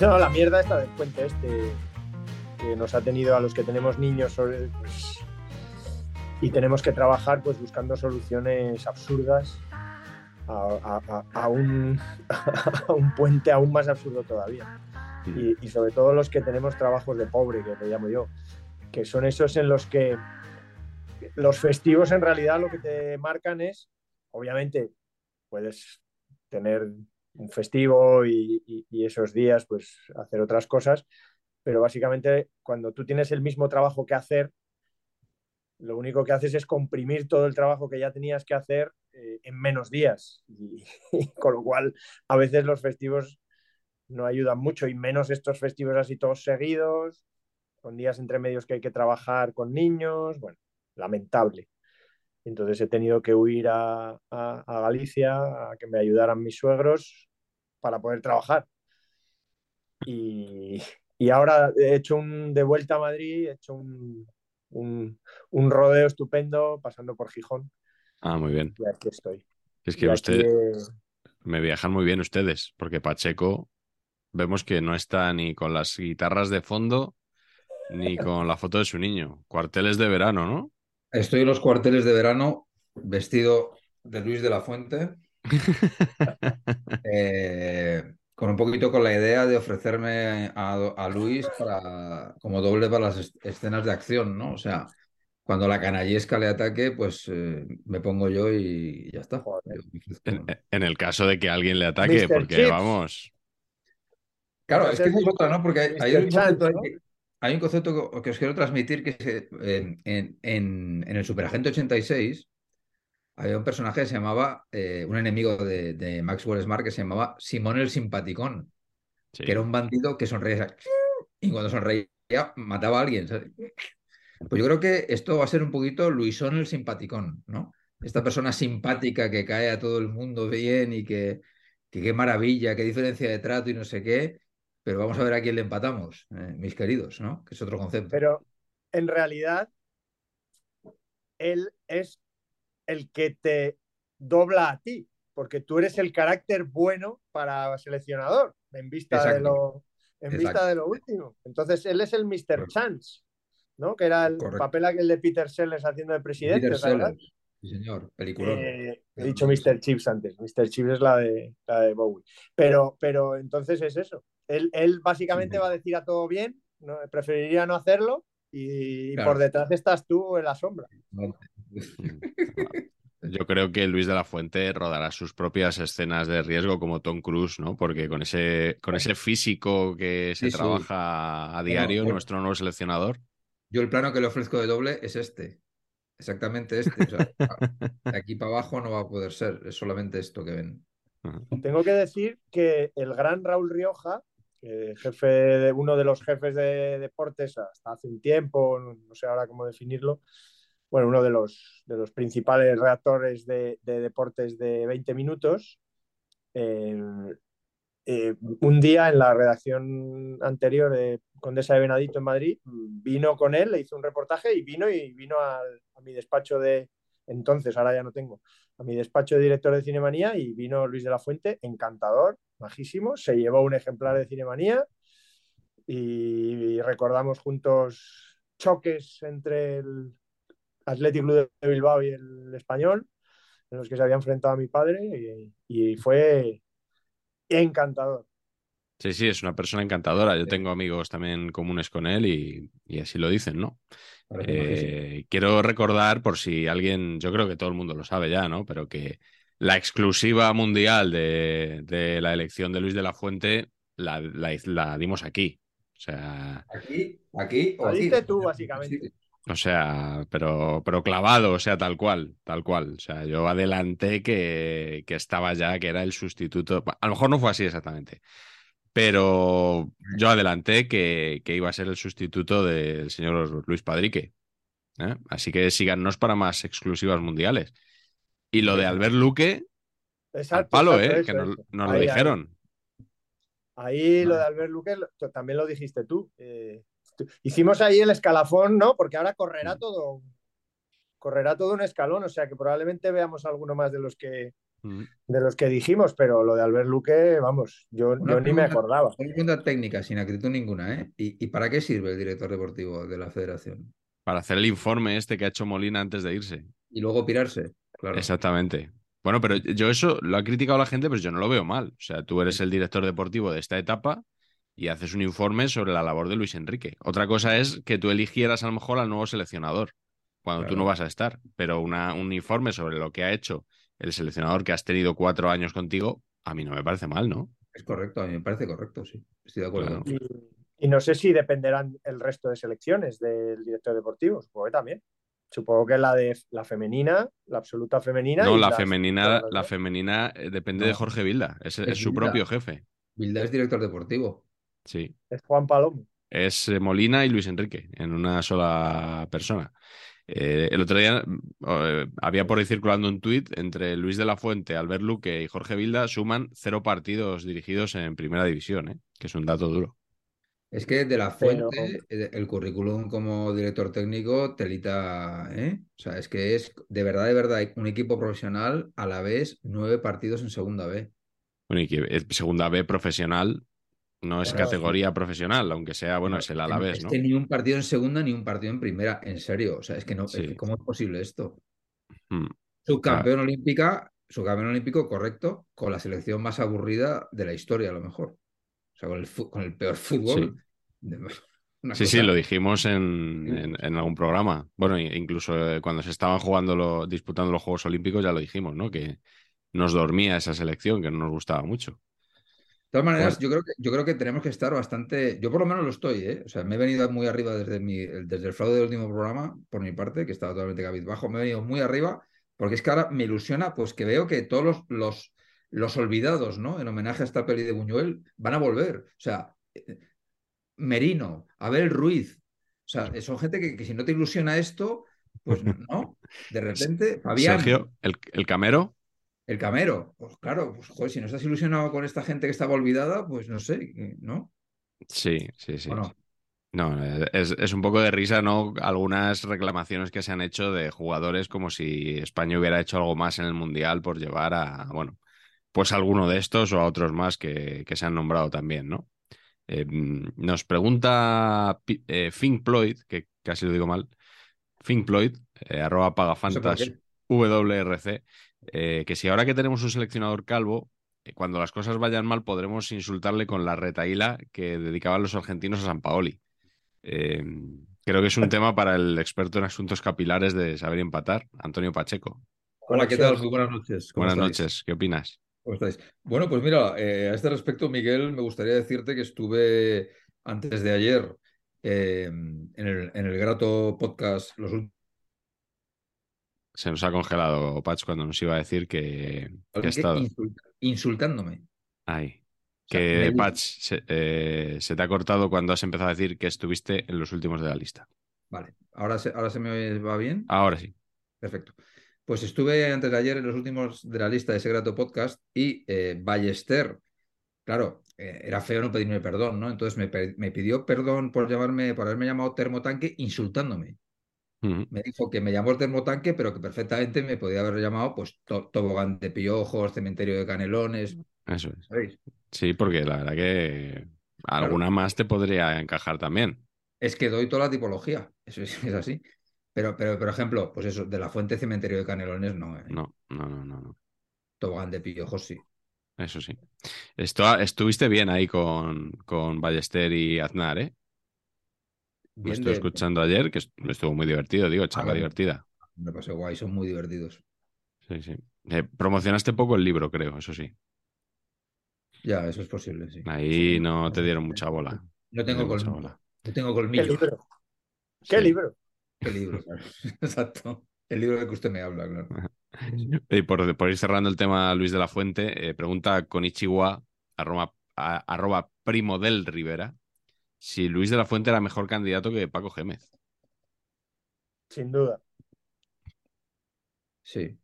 No, la mierda está del puente este que nos ha tenido a los que tenemos niños sobre, pues, y tenemos que trabajar pues buscando soluciones absurdas a, a- a- a un, a un puente aún más absurdo todavía. Y, y sobre todo los que tenemos trabajos de pobre, que le llamo yo, que son esos en los que los festivos en realidad lo que te marcan es, obviamente, puedes tener un festivo y, esos días pues hacer otras cosas, pero básicamente cuando tú tienes el mismo trabajo que hacer, lo único que haces es comprimir todo el trabajo que ya tenías que hacer eh, en menos días. Y con lo cual, a veces los festivos no ayudan mucho, y menos estos festivos así todos seguidos, con días entre medios que hay que trabajar con niños, bueno, lamentable. Entonces he tenido que huir a, a- a Galicia a que me ayudaran mis suegros para poder trabajar. Y, y ahora he hecho un de vuelta a Madrid, he hecho un, un- un rodeo estupendo pasando por Gijón Ah, muy bien. y aquí estoy. Es que usted, me viajan muy bien ustedes, porque Pacheco vemos que no está ni con las guitarras de fondo ni con la foto de su niño. Cuarteles de verano, ¿no? Estoy en los cuarteles de verano vestido de Luis de la Fuente, eh, con un poquito con la idea de ofrecerme a, a Luis para, como doble para las es- escenas de acción, ¿no? O sea, cuando la canallesca le ataque, pues eh, me pongo yo y ya está. En, en el caso de que alguien le ataque, Mr. porque Chips. vamos. Claro, es que es otra, ¿no? Porque hay, un hay un concepto que, que os quiero transmitir que eh, en, en- en el Superagente 86 había un personaje que se llamaba, eh, un enemigo de, de Maxwell Smart que se llamaba Simón el Simpaticón, sí. que era un bandido que sonreía y cuando sonreía mataba a alguien. ¿sabes? Pues yo creo que esto va a ser un poquito Luisón el Simpaticón, ¿no? Esta persona simpática que cae a todo el mundo bien y que, que qué maravilla, qué diferencia de trato y no sé qué, pero vamos a ver a quién le empatamos, eh, mis queridos, ¿no? Que es otro concepto. Pero en realidad, él es el que te dobla a ti, porque tú eres el carácter bueno para seleccionador, en vista, de lo, en Exacto. vista de lo último. Entonces, él es el Mr. Correcto. Chance, ¿no? Que era el Correcto. papel aquel de Peter Sellers haciendo de presidente, Peter sí, señor, peliculón. Eh, he dicho Mr. Chips antes. Mr. Chips es la de, la de Bowie. Pero, pero entonces es eso. Él, él básicamente Sí. va a decir a todo bien, ¿no? preferiría no hacerlo y, Claro. por detrás estás tú en la sombra. Yo creo que Luis de la Fuente rodará sus propias escenas de riesgo como Tom Cruise, ¿no? Porque con ese, con ese físico que se Sí, sí. trabaja a diario, bueno. nuestro nuevo seleccionador. Yo el plano que le ofrezco de doble es este. Exactamente este. O sea, de aquí para abajo no va a poder ser. Es solamente esto que ven. Tengo que decir que el gran Raúl Rioja, que jefe de, uno de los jefes de deportes hasta hace un tiempo, no, no sé ahora cómo definirlo, bueno, uno de los, de los principales redactores de, de deportes de 20 minutos, eh, eh, un día en la redacción anterior de Condesa de Venadito en Madrid, vino con él, le hizo un reportaje y vino y vino a mi despacho de entonces, ahora ya no tengo, a mi despacho de director de Cinemanía y vino Luis de la Fuente, encantador, majísimo, se llevó un ejemplar de Cinemanía y recordamos juntos choques entre el Athletic Club de Bilbao y el Español, en los que se había enfrentado a mi padre y fue encantador. Sí, sí, es una persona encantadora. Yo tengo amigos también comunes con él y, y así lo dicen, ¿no? Eh, quiero recordar, por si alguien, yo creo que todo el mundo lo sabe ya, ¿no? Pero que la exclusiva mundial de, de la elección de Luis de la Fuente la, la- la dimos aquí. O sea, Aquí, aquí, Lo aquí. tú, básicamente. O sea, pero, pero clavado, o sea, tal cual, tal cual. O sea, yo adelanté que, que estaba ya, que era el sustituto. A lo mejor no fue así exactamente, pero yo adelanté que, que iba a ser el sustituto del señor Luis Padrique. ¿eh? Así que síganos para más exclusivas mundiales. Y lo de Albert Luque, al Exacto, palo, exacto, ¿eh? eso, que nos, lo Ahí, ahí. dijeron. Ahí lo de Albert Luque también lo dijiste tú. Eh, tú- hicimos ahí el escalafón, ¿no? Porque ahora correrá todo, correrá todo un escalón, o sea que probablemente veamos alguno más de los que Mm. de los que dijimos, pero lo de Albert Luque, vamos, yo, ni me acordaba. Una pregunta técnica, sin acritud ninguna, ¿eh? ¿Y, y para qué sirve el director deportivo de la federación? Para hacer el informe este que ha hecho Molina antes de irse. Y luego pirarse, claro. Exactamente. Bueno, pero yo eso lo ha criticado la gente, pero yo no lo veo mal. O sea, tú eres el director deportivo de esta etapa y haces un informe sobre la labor de Luis Enrique. Otra cosa es que tú eligieras a lo mejor al nuevo seleccionador cuando tú no vas a estar, pero una- un informe sobre lo que ha hecho el seleccionador que has tenido cuatro años contigo, a mí no me parece mal, ¿no? Es correcto, a mí me parece correcto, sí. Estoy de acuerdo. Claro. Y, y no sé si dependerán el resto de selecciones del director deportivo, supongo que también. Supongo que la de la femenina, la absoluta femenina. No, y la las- femenina, las la femenina eh, depende de. Jorge Vilda, es, es Es su propio jefe. Vilda es director deportivo. Sí. Es Juan Palomo. Es eh, Molina y Luis Enrique en una sola persona. Eh, el otro día eh, había por ahí circulando un tuit entre Luis de la Fuente, Albert Luque y Jorge Vilda suman cero partidos dirigidos en primera división, ¿eh? que es un dato duro. Es que de la fuente, el currículum como director técnico, telita, ¿eh? O sea, es que es de verdad, de verdad, un equipo profesional a la vez nueve partidos en segunda B. Bueno, y que es segunda B profesional no es categoría profesional, aunque sea, bueno, es el Alavés, ¿no? que ni un partido en segunda ni un partido en primera, en serio. O sea, es que no, es que ¿cómo es posible esto? Mm. Subcampeón olímpica, subcampeón olímpico, correcto, con la selección más aburrida de la historia, a lo mejor. O sea, con el, fu- con el peor fútbol. de- Sí, sí, lo dijimos en, en- en algún programa. Bueno, incluso eh, cuando se estaban jugando, lo- disputando los Juegos Olímpicos, ya lo dijimos, ¿no? Que nos dormía esa selección, que no nos gustaba mucho. De todas maneras, Pues- yo creo que, yo creo que tenemos que estar bastante. Yo por lo menos lo estoy, ¿eh? O sea, me he venido muy arriba desde, mi, el- desde el fraude del último programa, por mi parte, que estaba totalmente cabizbajo. Me he venido muy arriba, porque es que ahora me ilusiona, pues que veo que todos los, los, los olvidados, ¿no? En homenaje a esta peli de Buñuel, van a volver. O sea, eh, Merino, Abel Ruiz. O sea, son gente que, que si no te ilusiona esto, pues no. De repente, Fabián. Sergio, el, el camero, El camero, pues claro, pues joder, si no estás ilusionado con esta gente que estaba olvidada, pues no sé, ¿no? sí, sí, sí. ¿O no? No, es, es un poco de risa, ¿no? Algunas reclamaciones que se han hecho de jugadores como si España hubiera hecho algo más en el Mundial por llevar a, bueno, pues a alguno de estos o a otros más que, que se han nombrado también, ¿no? Eh, nos pregunta eh, Fink Ployd, que casi lo digo mal, Fink Ployd, eh, arroba pagafantas. WRC, eh, que si ahora que tenemos un seleccionador calvo, eh, cuando las cosas vayan mal podremos insultarle con la retaíla que dedicaban los argentinos a San Paoli. Eh, creo que es un tema para el experto en asuntos capilares de saber empatar, Antonio Pacheco. Hola, ¿qué tal? Muy buenas noches. ¿Cómo Buenas estáis? noches, ¿qué opinas? ¿Cómo estáis? Bueno, pues mira, eh, a este respecto, Miguel, me gustaría decirte que estuve antes de ayer eh, en el, en el grato podcast Los Últimos. Se nos ha congelado Patch cuando nos iba a decir que, que ha estado. insultándome. Ay. O sea, Que. Patch se, eh, se te ha cortado cuando has empezado a decir que estuviste en los últimos de la lista. Vale, ¿ahora se, ahora se me va bien? Ahora sí. Perfecto. Pues estuve antes de ayer en los últimos de la lista de ese grato podcast y eh, Ballester, claro, eh, era feo no pedirme perdón, ¿no? Entonces me, me pidió perdón por llamarme, por haberme llamado termotanque insultándome. Me dijo que me llamó termotanque, pero que perfectamente me podía haber llamado pues to- tobogán de piojos, cementerio de canelones, Eso es. ¿sabéis? Sí, porque la verdad que alguna más te podría encajar también. Es que doy toda la tipología, eso es, es así. Pero, pero, por ejemplo, pues eso, de la fuente cementerio de canelones, no. ¿eh? No, no, no, no. no. Tobogán de piojos, sí. Eso sí. Esto, estuviste bien ahí con, con Ballester y Aznar, ¿eh? Lo Bien estuve de- escuchando ayer, que est- estuvo muy divertido, digo, charla divertida. Me pasé guay, son muy divertidos. Sí, sí. Eh, promocionaste poco el libro, creo, eso sí. Ya, eso es posible, sí. Ahí Sí. no te dieron mucha bola. No tengo, te mucha col- bola. no tengo ¿Qué colmillo. libro? ¿Qué Sí. libro? ¿Qué libro? claro. Exacto. El libro del que usted me habla, claro. Y por, por ir cerrando el tema, Luis de la Fuente, eh, pregunta con Ichiwa, arroba, a- arroba primo del Rivera, si Luis de la Fuente era mejor candidato que Paco Gémez. Sin duda. Sí.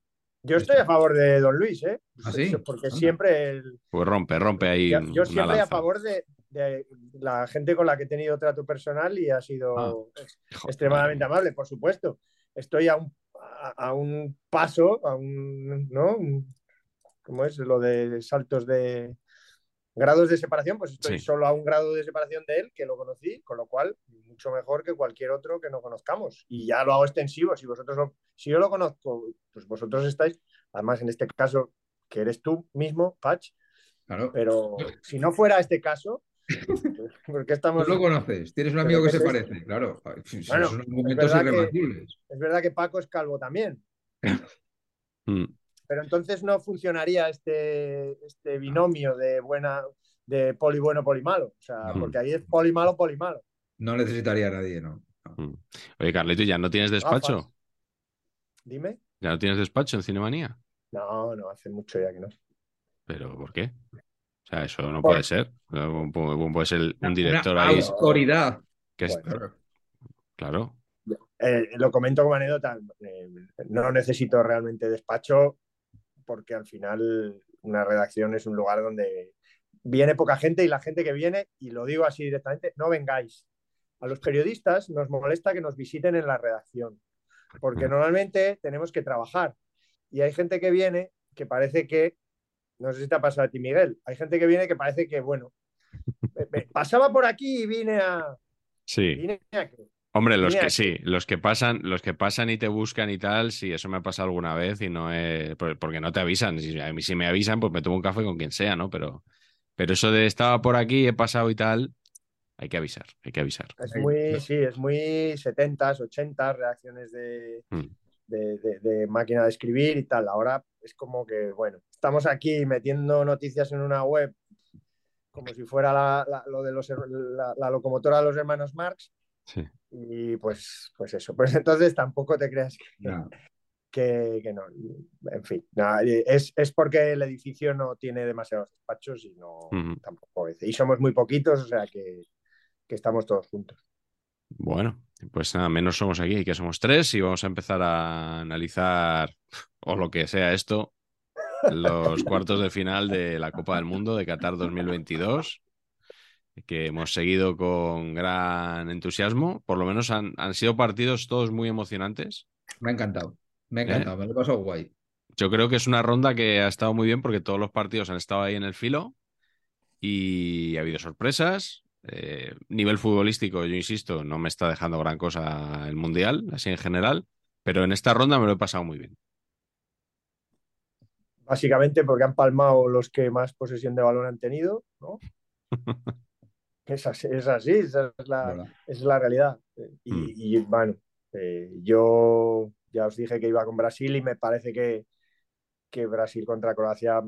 Yo estoy a favor de Don Luis, ¿eh? ¿Ah, sí? Porque Anda. siempre el- Pues rompe, rompe ahí yo, un- yo una siempre a favor de, de la gente con la que he tenido trato personal y ha sido Ah. Joder, extremadamente madre amable, por supuesto. Estoy a un, a, a un paso, a un, ¿no? Un- ¿Cómo es? Lo de saltos de grados de separación, pues estoy Sí. solo a un grado de separación de él, que lo conocí, con lo cual mucho mejor que cualquier otro que no conozcamos. Y ya lo hago extensivo, si vosotros lo- si yo lo conozco, pues vosotros estáis, además en este caso, que eres tú mismo, Patch, Claro. pero si no fuera este caso, porque estamos... Tú lo conoces, tienes un amigo que ¿qué se es parece, claro. Bueno, son es momentos verdad que-. Es verdad que Paco es calvo también, Mm, pero entonces no funcionaría este, este binomio de buena, de poli bueno, poli malo. O sea, No. porque ahí es poli malo, poli malo. No necesitaría a nadie, ¿no? No. Oye, Carlito, ¿ya no tienes despacho? Gafas. Dime. ¿Ya no tienes despacho en Cinemanía? No, no, hace mucho ya que no. ¿Pero por qué? O sea, eso no Por- puede ser. No Puede ser un Una director ahí autoridad. que es... Bueno. Claro. Eh, lo comento como anécdota. eh, no necesito realmente despacho porque al final una redacción es un lugar donde viene poca gente y la gente que viene, y lo digo así directamente, no vengáis. A los periodistas nos molesta que nos visiten en la redacción, porque normalmente tenemos que trabajar. Y hay gente que viene que parece que, no sé si te ha pasado a ti, Miguel, hay gente que viene que parece que, bueno, pasaba por aquí y vine a... Sí. Vine a ¿qué? Hombre, los Mira, que sí, los que pasan, los que pasan y te buscan y tal, sí, eso me ha pasado alguna vez y no es por- porque no te avisan. Si, a mí si me avisan, pues me tomo un café con quien sea, ¿no? Pero, pero eso de estaba por aquí, he pasado y tal, hay que avisar, hay que avisar. Es muy, sí, es muy 70s, 80s, reacciones de, Mm. de, de- de máquina de escribir y tal. Ahora es como que, bueno, estamos aquí metiendo noticias en una web como si fuera la, la- lo de los, la, la locomotora de los hermanos Marx Sí. y pues, pues eso. Pues entonces tampoco te creas que, No. que, que no. En fin, nada, es, es porque el edificio no tiene demasiados despachos y no tampoco. Y somos muy poquitos, o sea que, que estamos todos juntos. Bueno, pues nada, menos somos aquí, que somos tres y vamos a empezar a analizar, o lo que sea esto, los cuartos de final de la Copa del Mundo de Qatar 2022, que hemos seguido con gran entusiasmo. Por lo menos han, han sido partidos todos muy emocionantes. Me ha encantado. Me ha ¿Eh? encantado. Me lo he pasado guay. Yo creo que es una ronda que ha estado muy bien porque todos los partidos han estado ahí en el filo y ha habido sorpresas. Eh, nivel futbolístico, yo insisto, no me está dejando gran cosa el Mundial, así en general, pero en esta ronda me lo he pasado muy bien. Básicamente porque han palmado los que más posesión de balón han tenido, ¿no? Es así, es así, esa es la, es la realidad. Y, Mm. y, bueno, eh, yo ya os dije que iba con Brasil y me parece que, que Brasil contra Croacia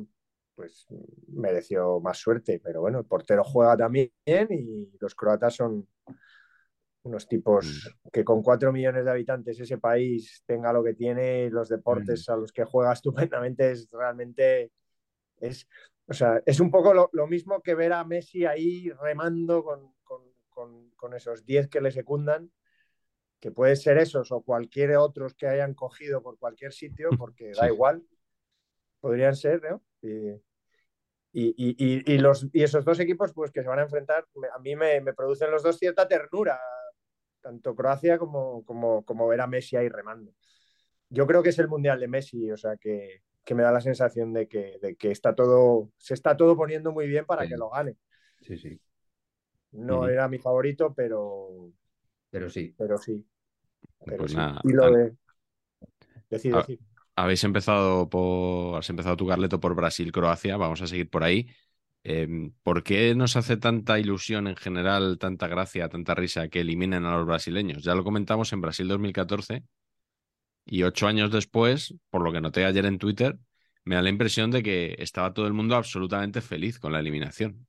pues mereció más suerte, pero bueno, el portero juega también y los croatas son unos tipos que con cuatro millones de habitantes ese país tenga lo que tiene, los deportes a los que juega estupendamente es realmente es, o sea, es un poco lo, lo mismo que ver a Messi ahí remando con, con, con, con esos 10 que le secundan, que puede ser esos o cualquier otros que hayan cogido por cualquier sitio, porque da Sí. igual, podrían ser, ¿no? Y, y, y, y, los, y esos dos equipos pues, que se van a enfrentar, a mí me, me producen los dos cierta ternura, tanto Croacia como, como, como ver a Messi ahí remando. Yo creo que es el Mundial de Messi, o sea que, que me da la sensación de que, de que está todo, se está todo poniendo muy bien para Sí. que lo gane. Sí, sí. No era mi favorito, pero, Pero sí. pero sí. Pero Pues sí. nada, y lo de... Decir, decir. habéis empezado por. Has empezado tu Carleto por Brasil, Croacia. Vamos a seguir por ahí. Em, ¿Por qué nos hace tanta ilusión en general, tanta gracia, tanta risa que eliminen a los brasileños? Ya lo comentamos en Brasil 2014 y ocho años después, por lo que noté ayer en Twitter, me da la impresión de que estaba todo el mundo absolutamente feliz con la eliminación.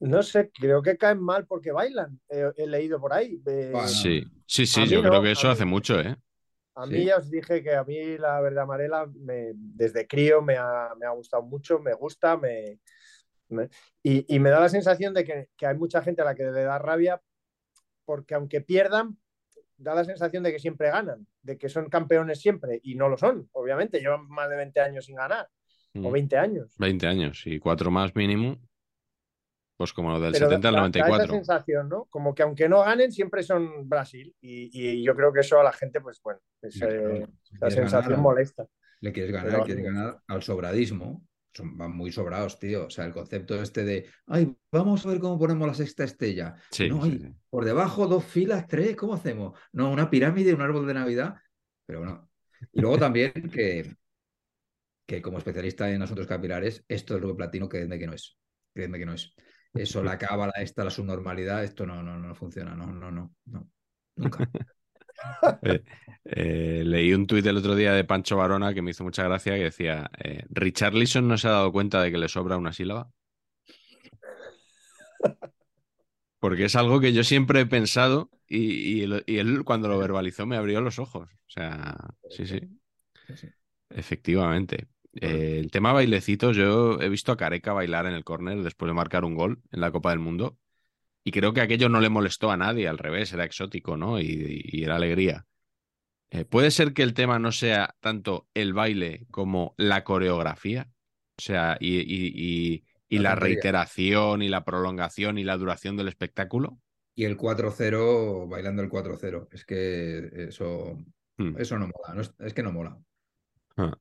No sé, creo que caen mal porque bailan. he leído por ahí. sí, sí, sí, yo creo que eso hace mucho, ¿eh? A mí ya os dije que a mí la verdad amarela me, desde crío me ha, me ha, gustado mucho, me gusta, me, y, y, me da la sensación de que, que, hay mucha gente a la que le da rabia porque aunque pierdan, da la sensación de que siempre ganan, de que son campeones siempre y no lo son, obviamente, llevan más de 20 años sin ganar, o 20 mm. años. 20 años y cuatro más mínimo. Pues como del 70 al 94. Da esa sensación, ¿no? Como que aunque no ganen, siempre son Brasil. Y, yo creo que eso a la gente, pues bueno, esa sensación molesta. Le quieres ganar, quieres ganar al sobradismo. Son, van muy sobrados, tío. O sea, el concepto este de, ay, vamos a ver cómo ponemos la sexta estrella. Sí, no, sí, por debajo dos filas, tres, ¿cómo hacemos? No, una pirámide, un árbol de Navidad. Pero bueno. Y luego también que, que como especialista en asuntos capilares, esto es lo que platino, créeme que no es. Créeme que no es. Eso, la cábala, esta, la subnormalidad, esto no, no, no funciona, no, no, no, no, nunca. Eh, eh, leí un tuit el otro día de Pancho Barona que me hizo mucha gracia que decía, eh, ¿Richarlison no se ha dado cuenta de que le sobra una sílaba? Porque es algo que yo siempre he pensado y, él cuando lo verbalizó me abrió los ojos. O sea, sí, sí. Efectivamente. Eh, el tema bailecitos, yo he visto a Careca bailar en el córner después de marcar un gol en la Copa del Mundo y creo que aquello no le molestó a nadie, al revés, era exótico, ¿no? Y, era alegría. Eh, ¿Puede ser que el tema no sea tanto el baile como la coreografía? O sea, y, la, reiteración y la prolongación y la duración del espectáculo. Y el 4-0 bailando el 4-0. Es que eso, hmm. eso no mola. es, que no mola. Ah.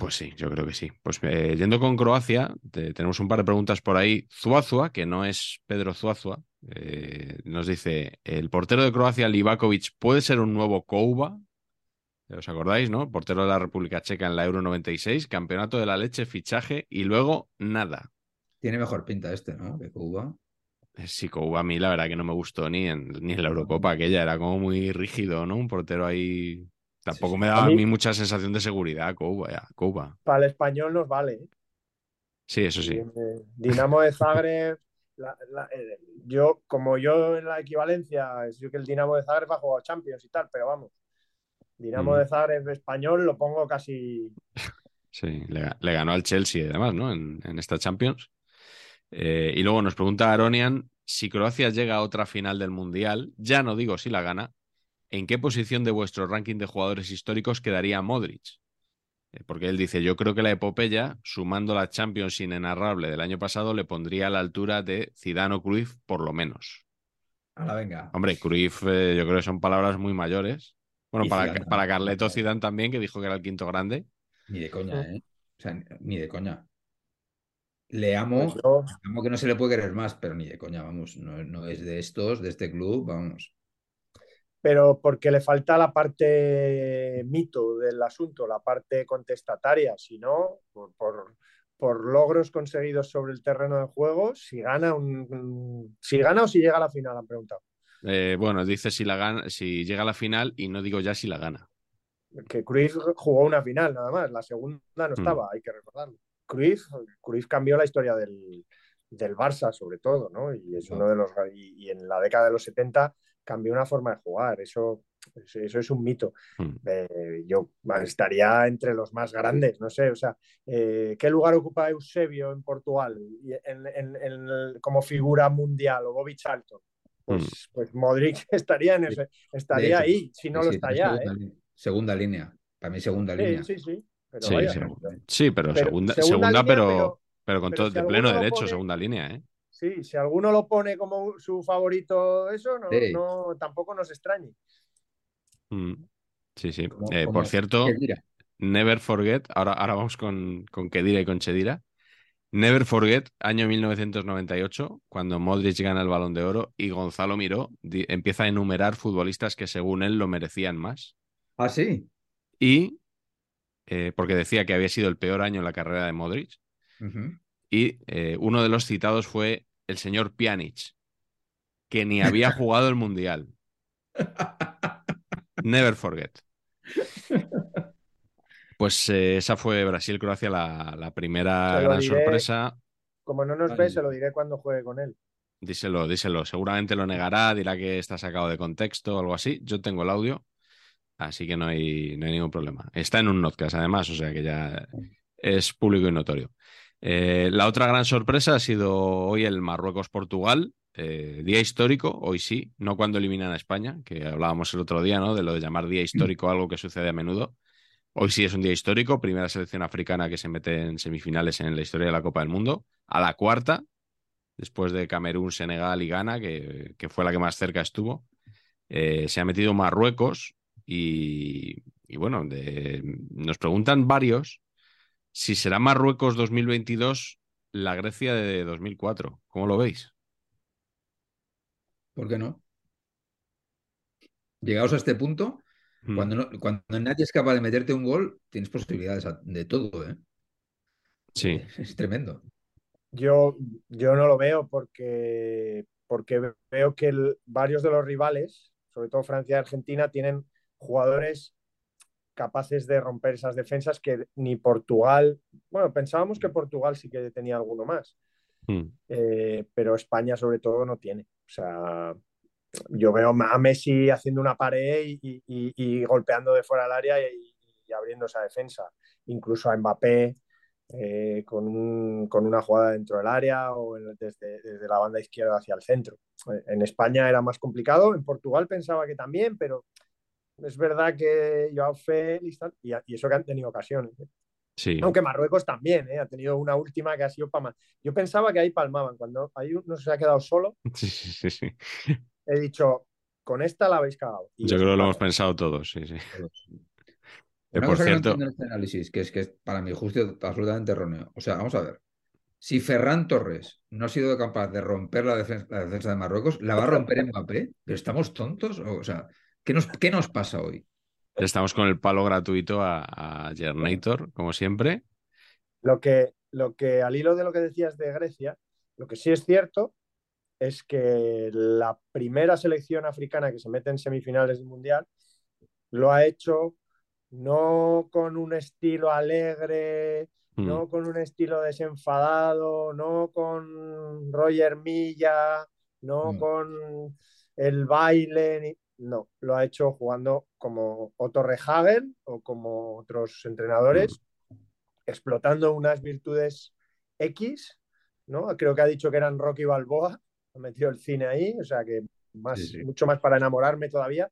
Pues sí, yo creo que sí. Pues eh, yendo con Croacia, tenemos un par de preguntas por ahí. Zuazua, que no es Pedro Zuazua, eh, nos dice: ¿el portero de Croacia, Livakovic, puede ser un nuevo Kouba? ¿Os acordáis, no? Portero de la República Checa en la Euro 96, campeonato de la leche, fichaje y luego nada. Tiene mejor pinta este, ¿no? Que Kouba. Eh, sí, Kouba a mí la verdad que no me gustó ni en, ni en la Eurocopa aquella, era como muy rígido, ¿no? Un portero ahí Tampoco me daba a mí, mucha sensación de seguridad Cuba. Cuba. Para el español nos vale. ¿eh? Sí, eso sí. Eh, Dinamo de Zagreb, eh, yo, como yo en la equivalencia, es yo que el Dinamo de Zagreb ha jugado Champions y tal, pero vamos, Dinamo de Zagreb español lo pongo casi. Sí, le, ganó al Chelsea además, ¿no? En, esta Champions. y luego nos pregunta Aronian si Croacia llega a otra final del Mundial, ya no digo si la gana, ¿en qué posición de vuestro ranking de jugadores históricos quedaría Modric? Eh, porque él dice, yo creo que la epopeya, sumando la Champions inenarrable del año pasado, le pondría a la altura de Zidane o Cruyff, por lo menos. Ahora venga. Hombre, Cruyff eh, yo creo que son palabras muy mayores. Bueno, para, para Carleto Zidane también, que dijo que era el quinto grande. Ni de coña, ¿eh? O sea, ni de coña. Le amo, pues amo que no se le puede querer más, pero ni de coña, vamos, no, no es de estos, de este club, vamos pero porque le falta la parte mito del asunto, la parte contestataria, si no, por, por, logros conseguidos sobre el terreno de juego, si gana, un, si gana o si llega a la final, han preguntado. Eh, bueno, dice si, la gana, si llega a la final y no digo ya si la gana. Que Cruz jugó una final nada más, la segunda no hmm. estaba, hay que recordarlo. Cruz, Cruz cambió la historia del, del Barça, sobre todo, ¿no? Y es uno de los. Y, y en la década de los 70 cambió una forma de jugar. Eso, eso es un mito. Hmm. Eh, yo estaría entre los más grandes, no sé, o sea, eh, ¿qué lugar ocupa Eusebio en Portugal como figura mundial o Bobby Charlton? Pues, hmm. pues Modric estaría, en ese, estaría ahí, si no lo está ya. Segunda, ¿eh? segunda, línea, para mí segunda línea. Sí, sí, pero sí, pero, segunda, segunda, pero, pero, con todo de pleno derecho, segunda línea, ¿eh? Sí, si alguno lo pone como su favorito, eso no, tampoco nos extrañe. Mm, sí, sí. Eh, por cierto, Never Forget, ahora, ahora vamos con, con Kedira y con Chedira. Never Forget, año 1998, cuando Modric gana el balón de oro y Gonzalo Miró empieza a enumerar futbolistas que según él lo merecían más. Ah, sí. Y eh, porque decía que había sido el peor año en la carrera de Modric. Y eh, uno de los citados fue el señor Pjanic, que ni había jugado el Mundial. Never forget. Pues eh, esa fue Brasil-Croacia la, la primera gran diré. sorpresa. Como no nos ve, se lo diré cuando juegue con él. Díselo, díselo. Seguramente lo negará, dirá que está sacado de contexto o algo así. Yo tengo el audio, así que no hay, no hay ningún problema. Está en un notcast, además, o sea que ya es público y notorio. Eh, la otra gran sorpresa ha sido hoy el Marruecos-Portugal. eh, día histórico, hoy sí, no cuando eliminan a España, que hablábamos el otro día, ¿no? De lo de llamar día histórico a algo que sucede a menudo. Hoy sí es un día histórico, primera selección africana que se mete en semifinales en la historia de la Copa del Mundo, a la cuarta, después de Camerún, Senegal y Ghana, que, que fue la que más cerca estuvo. Eh, se ha metido Marruecos y, y bueno, de- nos preguntan varios si será Marruecos 2022 la Grecia de 2004. ¿Cómo lo veis? ¿Por qué no? Llegados a este punto, Mm. cuando, no- cuando nadie es capaz de meterte un gol, tienes posibilidades de todo, ¿eh? Sí, Es tremendo. Yo, yo no lo veo porque, porque veo que el- varios de los rivales, sobre todo Francia y Argentina, tienen jugadores capaces de romper esas defensas que ni Portugal, bueno, pensábamos que Portugal sí que tenía alguno más, Mm. eh, pero España sobre todo no tiene. O sea, yo veo a Messi haciendo una pared y, y- y- y golpeando de fuera del área y, y abriendo esa defensa. Incluso a Mbappé eh, con, un- con una jugada dentro del área o desde, desde la banda izquierda hacia el centro. Eh, En España era más complicado, en Portugal pensaba que también, pero es verdad que Joao Félix y, y eso que han tenido ocasiones. ¿eh? sí. Aunque Marruecos también, ¿eh? ha tenido una última que ha sido para más. Yo pensaba que ahí palmaban, cuando ahí uno se ha quedado solo, Sí, sí, sí, sí. he dicho, con esta la habéis cagado. Y Yo creo que lo hemos pensado todos, sí, sí. Que Una por cosa que no cierto, en este análisis, que es que es para mi juicio absolutamente erróneo. O sea, vamos a ver. Si Ferran Torres no ha sido capaz de romper la defensa, la defensa de Marruecos, ¿la va a romper Mbappé? ¿Pero estamos tontos? O sea, ¿qué nos, qué nos pasa hoy? estamos con el palo gratuito a, a Gernator, como siempre. Lo que, lo que, al hilo de lo que decías de Grecia, lo que sí es cierto es que la primera selección africana que se mete en semifinales del Mundial lo ha hecho no con un estilo alegre, Mm. no con un estilo desenfadado, no con Roger Milla, no Mm. con el baile, no, lo ha hecho jugando como Otto Rehagel o como otros entrenadores, explotando unas virtudes X, ¿no? Creo que ha dicho que eran Rocky Balboa, ha metido el cine ahí, o sea que más, Sí, sí. mucho más para enamorarme todavía.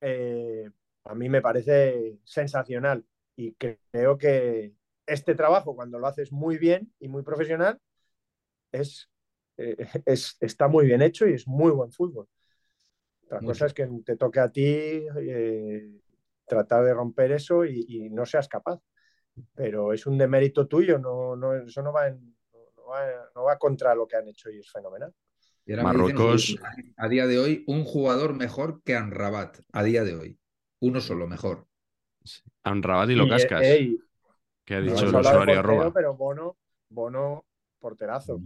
Eh, a mí me parece sensacional y creo que este trabajo, cuando lo haces muy bien y muy profesional, es, eh, es, está muy bien hecho y es muy buen fútbol. Otra Mucho. cosa es que te toque a ti eh, tratar de romper eso y, y no seas capaz. Pero es un demérito tuyo, no, no, eso no va, en- no va- no va contra lo que han hecho y es fenomenal. Y ahora me dicen Marruecos- a día de hoy, un jugador mejor que Anrabat, a día de hoy. Uno solo, mejor. Amrabat y lo Y, cascas, eh, ey, que ha dicho el usuario portero, arroba. pero Bono, Bono porterazo.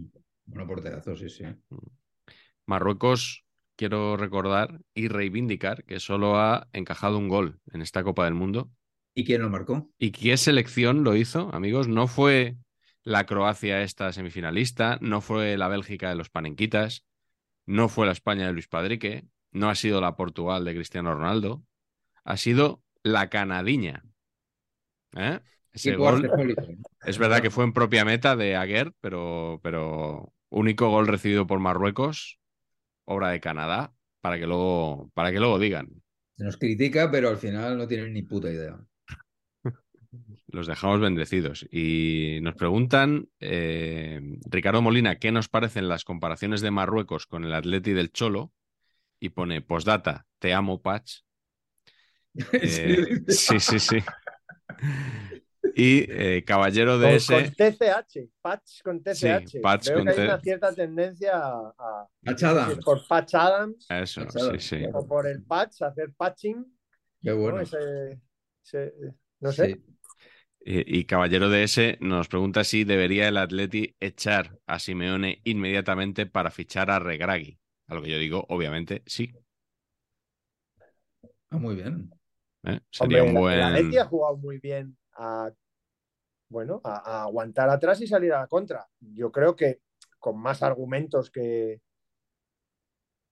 Bueno, porterazo, sí, sí. Marruecos, quiero recordar y reivindicar que solo ha encajado un gol en esta Copa del Mundo. ¿Y quién lo marcó? ¿Y qué selección lo hizo, amigos? No fue la Croacia esta semifinalista, no fue la Bélgica de los Panenquitas, no fue la España de Luis Padrique, no ha sido la Portugal de Cristiano Ronaldo, ha sido la Canadiña. ¿Eh? Ese gol, es verdad que fue en propia meta de Aguer, pero, pero único gol recibido por Marruecos, obra de Canadá, para que luego, para que luego digan. Se nos critica, pero al final no tienen ni puta idea. Los dejamos bendecidos. Y nos preguntan, eh, Ricardo Molina, ¿qué nos parecen las comparaciones de Marruecos con el Atleti del Cholo? Y pone, postdata, te amo, Patch. Eh, sí, sí, sí. Y eh, Caballero de ese, con TCH, Patch con TCH. Sí, Patch Veo con que hay una cierta tendencia a, a- Machada. por Patch Adams eso, Machado. sí, sí. o por el patch, hacer patching. Qué ¿no? bueno. Ese- ese- no sé. Sí. Y, y Caballero de ese nos pregunta si debería el Atleti echar a Simeone inmediatamente para fichar a Regragui. A lo que yo digo, obviamente, sí. Ah, muy bien. ¿eh? Sería Hombre, un el- el buen. Atleti ha jugado muy bien a, bueno, a, a aguantar atrás y salir a la contra. Yo creo que con más argumentos que,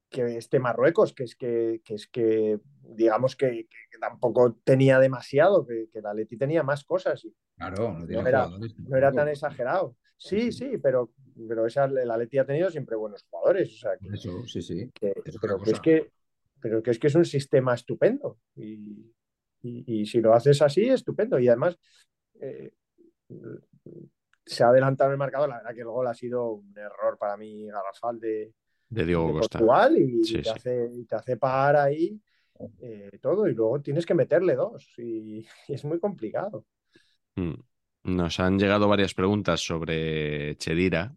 que este Marruecos, que es que, que es que digamos que, que tampoco tenía demasiado, que, que el Atleti tenía más cosas y Claro, no, era- no era tan exagerado. Sí, Sí, pero, pero esa- el Atleti ha tenido siempre buenos jugadores, o sea, que, Por Eso, sí, sí. Es pero, que es que, pero que es que es un sistema estupendo y, y- y si lo haces así, estupendo. Y además eh, se ha adelantado el marcador. La verdad que el gol ha sido un error para mí garrafal de, De Diego de Costa. Portugal y, Sí, te sí. Hace, y te hace pagar ahí eh, todo y luego tienes que meterle dos y, y es muy complicado. Mm. Nos han llegado varias preguntas sobre Chedira.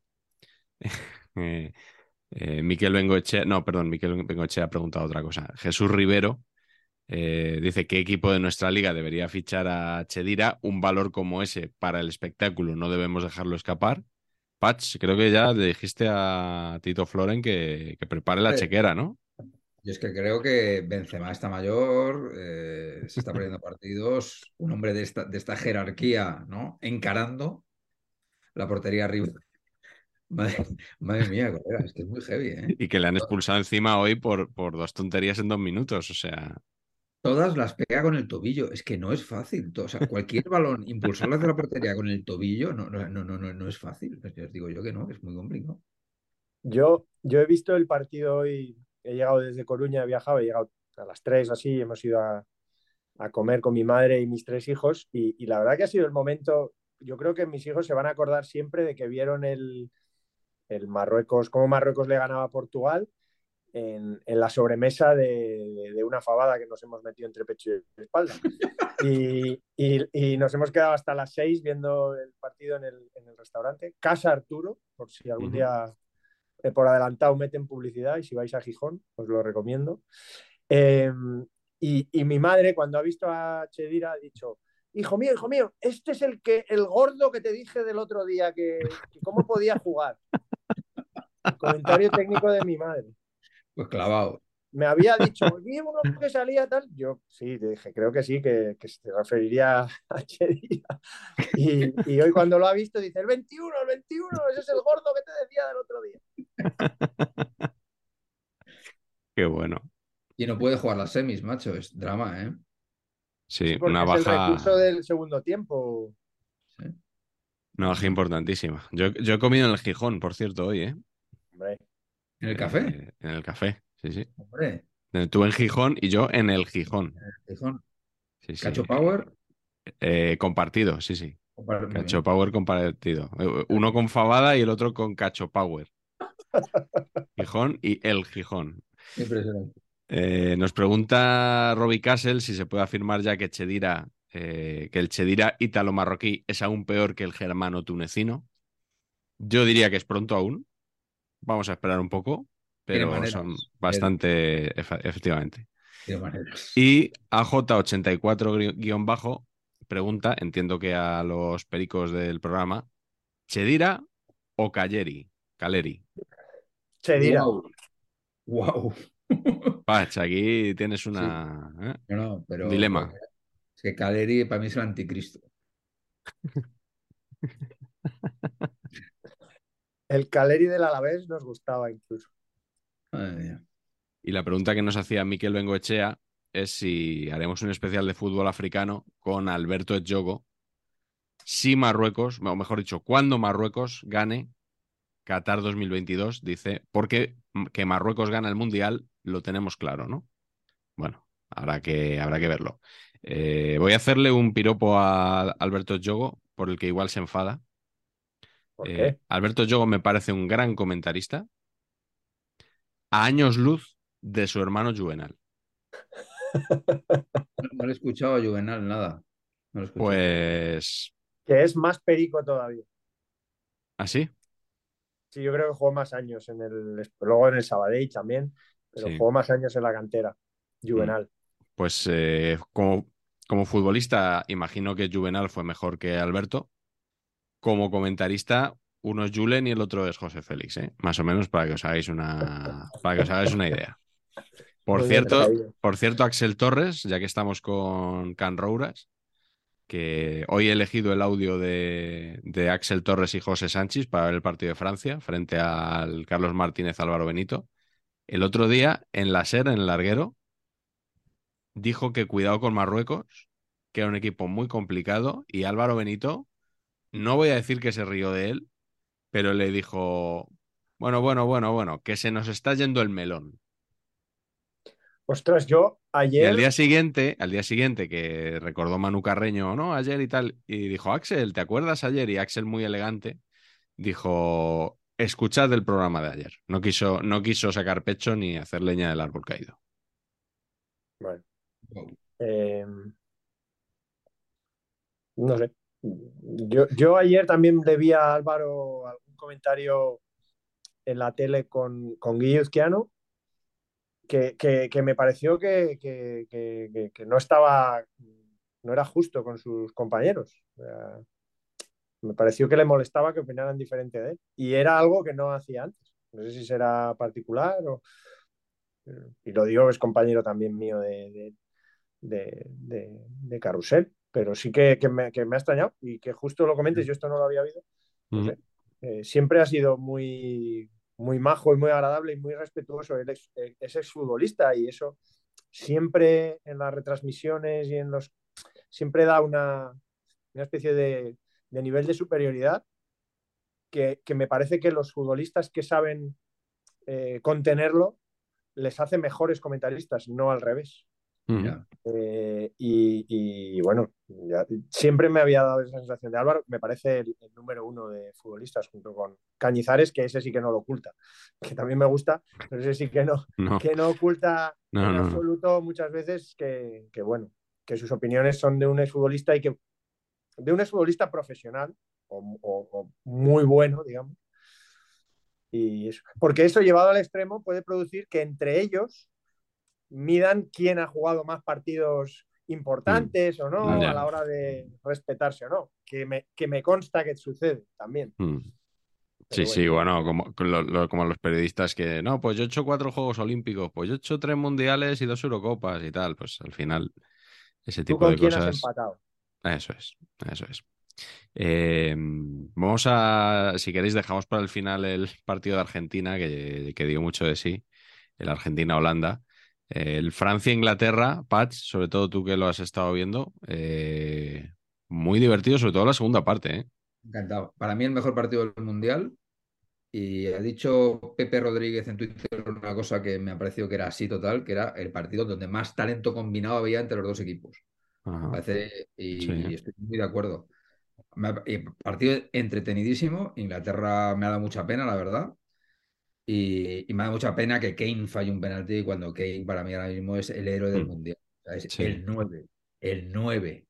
Eh, eh, Miquel Bengoechea, no, perdón, Miquel Bengoechea ha preguntado otra cosa. Jesús Rivero eh, dice qué equipo de nuestra liga debería fichar a Chedira. Un valor como ese para el espectáculo no debemos dejarlo escapar. Patch, creo que ya le dijiste a Tito Floren que, que prepare la Sí. chequera, ¿no? Yo es que creo que Benzema está mayor, eh, se está perdiendo partidos, un hombre de esta, de esta jerarquía, ¿no? Encarando la portería arriba. Madre, madre mía, colega, es que es muy heavy, ¿eh? Y que le han expulsado encima hoy por, por dos tonterías en dos minutos. O sea, Todas las pega con el tobillo, es que no es fácil. O sea, cualquier balón, impulsarlas de la portería con el tobillo, no, no, no, no, no, es fácil. Os digo yo que no, que es muy complicado. Yo, yo he visto el partido hoy, he llegado desde Coruña, he viajado, he llegado a las 3 así, hemos ido a, a comer con mi madre y mis tres hijos y, y la verdad que ha sido el momento, yo creo que mis hijos se van a acordar siempre de que vieron el, el Marruecos, cómo Marruecos le ganaba a Portugal en, en la sobremesa de, de una fabada que nos hemos metido entre pecho y espalda. Y, y- y nos hemos quedado hasta las 6 viendo el partido en el, en el restaurante. Casa Arturo, por si algún día eh, por adelantado meten publicidad y si vais a Gijón, os lo recomiendo. Eh, y, y mi madre, cuando ha visto a Chedira, ha dicho: Hijo mío, hijo mío, este es el que el gordo que te dije del otro día, que, que cómo podía jugar. El comentario técnico de mi madre. Pues clavado. Me había dicho, vi uno que salía tal. Yo sí, te dije, creo que sí, que, que se referiría a Chedira. Y, y hoy cuando lo ha visto dice, el 21, el 21, ese es el gordo que te decía del otro día. qué bueno. Y no puede jugar las semis, macho, es drama, ¿eh? Sí, una es el baja. recurso del segundo tiempo. Sí. Una baja importantísima. Yo, yo he comido en el Gijón, por cierto, hoy, ¿eh? Hombre, ¿En el café? Eh, en el café, sí, sí. Hombre, Eh, Tú en Gijón y yo en el Gijón. Gijón. Sí, sí. Cacho Power. Eh, compartido, sí, sí. Cacho Power compartido. Uno con Fabada y el otro con Cacho Power. Gijón y el Gijón. Impresionante. Eh, nos pregunta Robbie Castle si se puede afirmar ya que Chedira, eh, que el Chedira ítalo-marroquí es aún peor que el germano tunecino. Yo diría que es pronto aún. Vamos a esperar un poco, pero son bastante, efectivamente. Y AJ84-bajo pregunta, entiendo que a los pericos del programa, ¿Chedira o Caleri? Caleri. Chedira. Wow. Wow. Pach, aquí tienes una... ¿eh? No, no, pero. Dilema. Es que Caleri para mí es el anticristo. El Caleri del Alavés nos gustaba incluso. Y la pregunta que nos hacía Miquel Bengoechea es si haremos un especial de fútbol africano con Alberto Edjogo si Marruecos, o mejor dicho, cuando Marruecos gane Qatar 2022, dice, porque que Marruecos gana el Mundial lo tenemos claro, ¿no? Bueno, habrá que, habrá que verlo. Eh, voy a hacerle un piropo a Alberto Edjogo, por el que igual se enfada. ¿Por Eh, qué? Alberto Yogo me parece un gran comentarista. A años luz de su hermano Juvenal. No, le he escuchado a Juvenal nada. No lo he escuchado. Pues. Que es más perico todavía. ¿Así? Sí, yo creo que jugó más años en el. Luego en el Sabadell también, pero Sí. jugó más años en la cantera. Juvenal. pues eh, como, como futbolista, imagino que Juvenal fue mejor que Alberto. Como comentarista, uno es Julen y el otro es José Félix, ¿eh? más o menos para que os hagáis una, para que os hagáis una idea. Por Muy cierto, por cierto, Axel Torres, ya que estamos con Can Rouras, que hoy he elegido el audio de, de Axel Torres y José Sánchez para ver el partido de Francia frente al Carlos Martínez Álvaro Benito. El otro día, en la SER, en el larguero, dijo que cuidado con Marruecos, que era un equipo muy complicado, y Álvaro Benito, no voy a decir que se rió de él, pero le dijo, bueno, bueno, bueno, bueno, que se nos está yendo el melón. Ostras, yo Y ayer. al día siguiente, al día siguiente que recordó Manu Carreño, no, ayer y tal, y dijo, Axel, ¿te acuerdas ayer? Y Axel, muy elegante, dijo, escuchad el programa de ayer. No quiso, no quiso sacar pecho ni hacer leña del árbol caído. Bueno, Wow. eh, no sé. Yo, yo ayer también debía a Álvaro algún comentario en la tele con, con Uzquiano que, que, me pareció que, que, no estaba, no era justo con sus compañeros. Me pareció que le molestaba que opinaran diferente de él. Y era algo que no hacía antes. No sé si será particular o... Y lo digo, es compañero también mío de, de, de, de- de Carrusel, pero sí que, que me, que me ha extrañado y que justo lo comentes, yo esto no lo había oído. No Mm. sé. Eh, siempre ha sido muy, muy majo y muy agradable y muy respetuoso. Él es, eh, es exfutbolista y eso siempre en las retransmisiones y en los... Siempre da una, una especie de, de nivel de superioridad que, que me parece que los futbolistas que saben eh, contenerlo les hace mejores comentaristas, no al revés. Eh, y, y, bueno, ya- siempre me había dado esa sensación de Álvaro, me parece el, el número uno de futbolistas junto con Cañizares, que ese sí que no lo oculta, que también me gusta, pero ese sí que no, No, que no oculta No, en no. absoluto muchas veces que, que, bueno, que sus opiniones son de un exfutbolista y que de un exfutbolista profesional o, o- o muy bueno, digamos. Y eso- porque eso llevado al extremo puede producir que entre ellos midan quién ha jugado más partidos importantes o no Mm. A la hora de respetarse o no, que me, que me consta que sucede también. Mm. Sí, sí, bueno, como, con lo- lo- como los periodistas que, no, pues yo he hecho cuatro Juegos Olímpicos, pues yo he hecho tres Mundiales y dos Eurocopas y tal, pues al final ese ¿Tú tipo con de quién has cosas... empatado? Eso es, eso es. Eh, vamos a, si queréis, dejamos para el final el partido de Argentina, que, que dio mucho de sí, el Argentina-Holanda. El Francia-Inglaterra, Patch, sobre todo tú que lo has estado viendo, eh, muy divertido, sobre todo la segunda parte, ¿eh? encantado. Para mí el mejor partido del Mundial. Y ha dicho Pepe Rodríguez en Twitter una cosa que me ha parecido que era así total, que era el partido donde más talento combinado había entre los dos equipos. Ajá. Parece, y Sí. estoy muy de acuerdo. Me ha- y partido entretenidísimo. Inglaterra me ha dado mucha pena, la verdad. Y, y me da mucha pena que Kane falle un penalti cuando Kane para mí ahora mismo es el héroe del Mm. mundial. O sea, es Sí. el 9. El 9.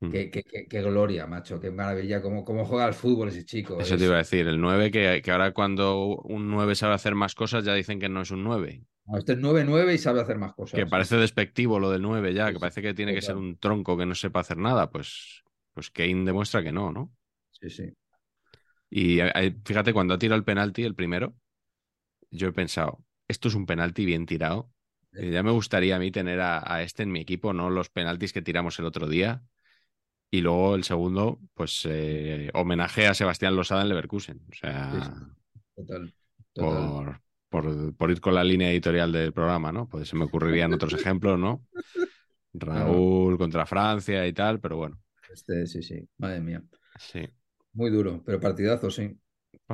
Mm. Qué, qué- qué- qué gloria, macho. Qué maravilla. Cómo, cómo juega al fútbol ese chico. Eso Es- te iba a decir, el 9, que, que ahora cuando un 9 sabe hacer más cosas ya dicen que no es un 9. no, este es 9-9 y sabe hacer más cosas. Que parece despectivo lo del 9 ya, que sí, parece que tiene que ser un tronco que no sepa hacer nada, pues, pues Kane demuestra que no, ¿no? Sí, sí. Y eh, fíjate, cuando ha tirado el penalti, el primero, yo he pensado, esto es un penalti bien tirado. Y ya me gustaría a mí tener a, a este en mi equipo, no los penaltis que tiramos el otro día. Y luego el segundo, pues eh, homenaje a Sebastián Losada en Leverkusen. O sea, Sí, sí. Total. Total. por, por, por ir con la línea editorial del programa, ¿no? Pues se me ocurrirían otros ejemplos, ¿no? Raúl contra Francia y tal, pero bueno, Este, sí, sí. Madre mía. sí, Muy duro, pero partidazo, sí.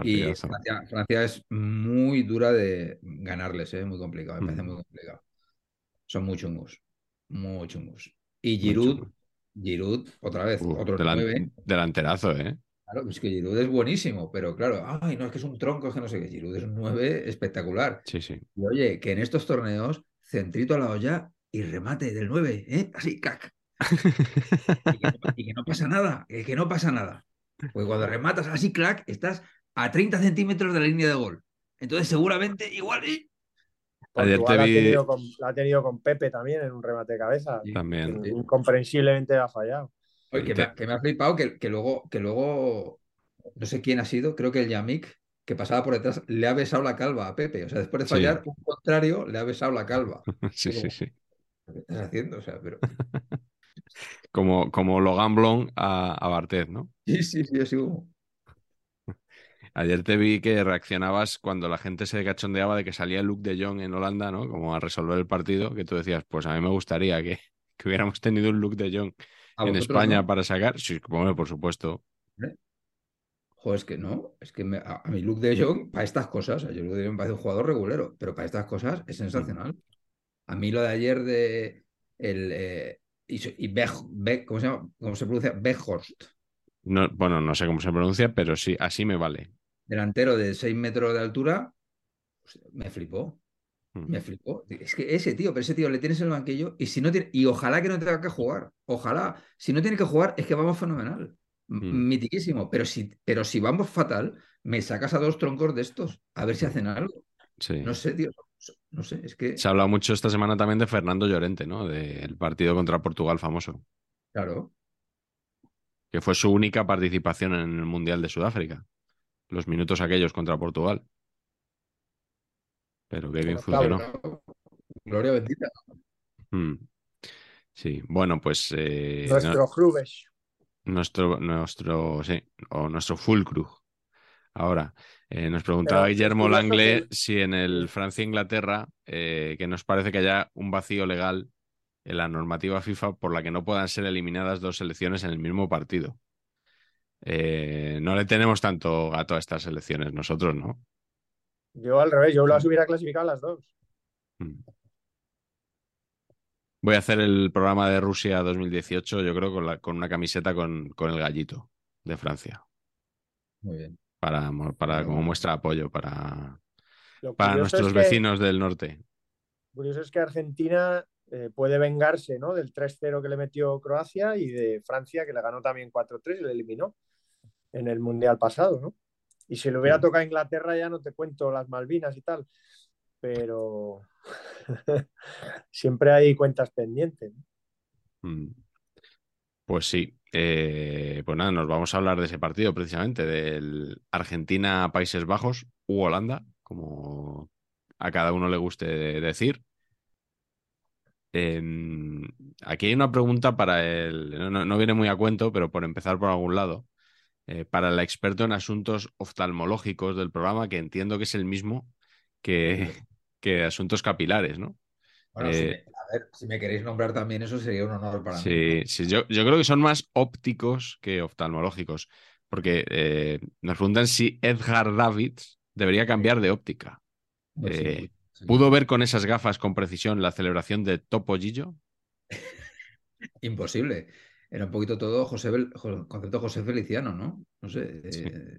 Y. Francia, Francia es muy dura de ganarles, es muy complicado, me parece Mm. muy complicado. Son muy chungos, muy chungos. Y Giroud. Giroud, otra vez, Uh, otro delan- nueve. delanterazo, ¿eh? Claro, es que Giroud es buenísimo, pero claro, ay, no, es que es un tronco, es que no sé qué. Giroud es un 9 espectacular. Sí, sí. Y oye, que en estos torneos, centrito a la olla y remate del 9, ¿eh? Así, cac. Y que, no, y que no pasa nada, que, que no pasa nada. Porque cuando rematas así, clac, estás a 30 centímetros de la línea de gol. Entonces, seguramente, igual, ¿eh? Ayer te la, ha vi- tenido con, la ha tenido con Pepe también en un remate de cabeza. También. que Incomprensiblemente ha fallado. Oye, que, me, ha- que me ha flipado que, que luego, que luego, no sé quién ha sido, creo que el Yamik, que pasaba por detrás, le ha besado la calva a Pepe. O sea, después de Sí. fallar, un contrario le ha besado la calva. Sí, sí, sí. ¿Qué estás haciendo? O sea, pero. Como, como Logan Blon a, a Barthez, ¿no? Sí, sí, sí, así como. Ayer te vi que reaccionabas cuando la gente se cachondeaba de que salía Luke de Jong en Holanda, ¿no? Como a resolver el partido, que tú decías, pues a mí me gustaría que, que hubiéramos tenido un Luke de Jong ¿A en España no? para sacar. Sí, por supuesto. Joder, es que no, es que me- a, a mi Luke de Jong, para estas cosas, sea, yo Luke de Jong me parece un jugador regulero, pero para estas cosas es sensacional. A mí lo de ayer de el eh, y, y ¿cómo se llama? ¿Cómo se pronuncia? Bejhorst, No, bueno, no sé cómo se pronuncia, pero sí, así me vale. Delantero de 6 metros de altura, pues, me flipó. Mm. Me flipó. Es que ese tío, pero ese tío le tienes en el banquillo y si no tiene, y ojalá que no tenga que jugar. Ojalá. Si no tiene que jugar, es que vamos fenomenal. Mm. Mitiquísimo. Pero si, pero si vamos fatal, me sacas a dos troncos de estos. A ver si hacen algo. Sí. No sé, tío. No sé, es que. Se ha hablado mucho esta semana también de Fernando Llorente, ¿no? Del partido contra Portugal famoso, Claro. que fue su única participación en el Mundial de Sudáfrica. Los minutos aquellos contra Portugal. Pero qué bien funcionó. claro. Gloria bendita. Mm. Sí, bueno, pues eh, Nuestro no- nuestro, nuestro, sí, o nuestro Fulcrum. Ahora, eh, nos preguntaba Pero Guillermo que- si en el Francia-Inglaterra, eh, que nos parece que haya un vacío legal en la normativa FIFA por la que no puedan ser eliminadas dos selecciones en el mismo partido. Eh, no le tenemos tanto gato a estas selecciones nosotros, ¿no? Yo al revés, yo las hubiera clasificado las dos. Mm. Voy a hacer el programa de Rusia 2018, yo creo, con, la- con una camiseta con, con el gallito de Francia, Muy bien. para, para como muestra de apoyo para, para nuestros es que- vecinos del norte. curioso es que Argentina eh, puede vengarse ¿no? del 3-0 que le metió Croacia y de Francia que le ganó también 4-3 y le eliminó en el Mundial pasado, ¿no? Y si le hubiera tocado a Inglaterra ya no te cuento las Malvinas y tal, pero siempre hay cuentas pendientes. ¿no? Mm. Pues sí, eh, pues nada, nos vamos a hablar de ese partido precisamente, del Argentina-Países Bajos u Holanda, como a cada uno le guste decir. Aquí hay una pregunta para el, no, no- no viene muy a cuento, pero por empezar por algún lado, eh, para el experto en asuntos oftalmológicos del programa, que entiendo que es el mismo que, que asuntos capilares, ¿no? Bueno, si Eh, me, a ver, si me queréis nombrar también, eso sería un honor para mí. Sí, yo, yo creo que son más ópticos que oftalmológicos, porque eh, nos preguntan si Edgar Davids debería cambiar de óptica. Pues sí, sí. ¿Pudo ver con esas gafas con precisión la celebración de Topo Gillo? Imposible. Era un poquito todo José Bel- concepto José Feliciano, ¿no? No sé. Sí. eh,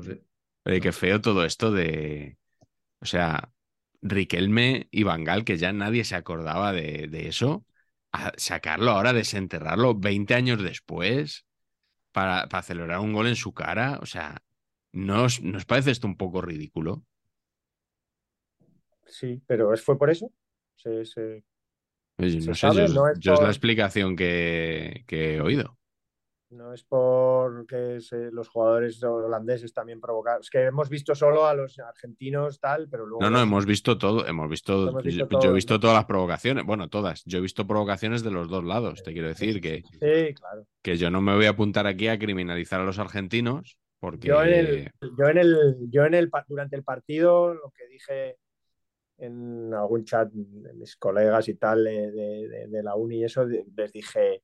no sé. Oye, qué feo todo esto de. O sea, Riquelme y Bangal, que ya nadie se acordaba de, de eso, a sacarlo ahora, desenterrarlo 20 años después para, para celebrar un gol en su cara. O sea, ¿no os, ¿no os parece esto un poco ridículo? Sí, pero ¿es- ¿fue por eso? Se- se- Oye, Se no sé, sabe, yo, es- no es yo es la explicación que, que he oído. No es porque se- los jugadores holandeses también provocaron. Es que hemos visto solo a los argentinos tal, pero luego. No, no, hemos visto todo, hemos visto, Hemos visto yo, todo, yo he visto ¿no? todas las provocaciones, bueno, todas, yo he visto provocaciones de los dos lados, te quiero decir que, Sí, claro. que yo no me voy a apuntar aquí a criminalizar a los argentinos, porque Yo en el, yo en el, yo en el durante el partido, lo que dije en algún chat de mis colegas y tal de, de- de- la uni y eso, les dije,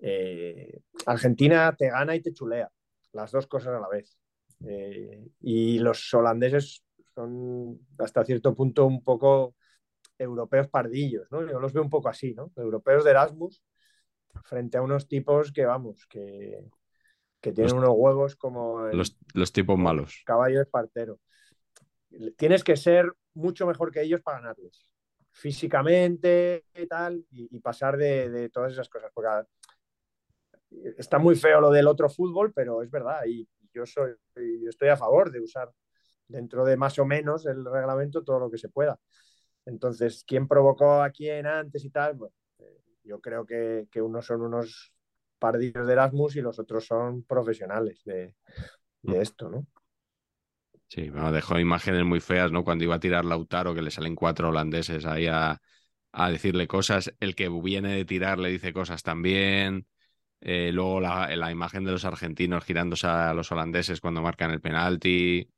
eh, Argentina te gana y te chulea, las dos cosas a la vez. Eh, y los holandeses son hasta cierto punto un poco europeos pardillos, ¿no? Yo los veo un poco así, ¿no? Europeos de Erasmus frente a unos tipos que, vamos, que, que tienen Los- unos huevos como el Los, los tipos malos. caballo espartero. Tienes que ser mucho mejor que ellos para ganarles, físicamente y tal, y, y pasar de, de todas esas cosas. Porque está muy feo lo del otro fútbol, pero es verdad, y yo, soy, yo estoy a favor de usar dentro de más o menos el reglamento todo lo que se pueda. Entonces, ¿quién provocó a quién antes y tal? Bueno, eh, yo creo que, que unos son unos pardillos de Erasmus y los otros son profesionales de, de esto, ¿no? Sí, bueno, dejó imágenes muy feas, ¿no? Cuando iba a tirar Lautaro, que le salen cuatro holandeses ahí a, a decirle cosas. El que viene de tirar le dice cosas también. Eh, luego la, imagen de los argentinos girándose a los holandeses cuando marcan el penalti.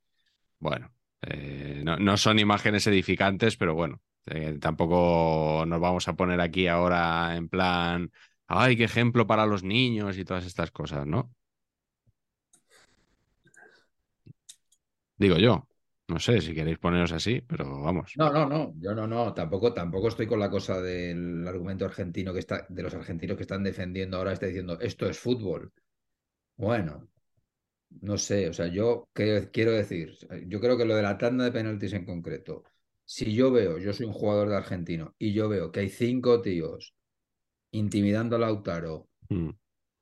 Bueno, eh, no, no son imágenes edificantes, pero bueno, eh, tampoco nos vamos a poner aquí ahora en plan, ay, qué ejemplo para los niños y todas estas cosas, ¿no? Digo yo. No sé si queréis poneros así, pero vamos. No, no, no, yo no, no, tampoco, tampoco estoy con la cosa del argumento argentino que está, de los argentinos que están defendiendo ahora, está diciendo esto es fútbol. Bueno, no sé, o sea, yo ¿qué quiero decir, yo creo que lo de la tanda de penaltis en concreto, si yo veo, yo soy un jugador de argentino y yo veo que hay cinco tíos intimidando a Lautaro, Mm.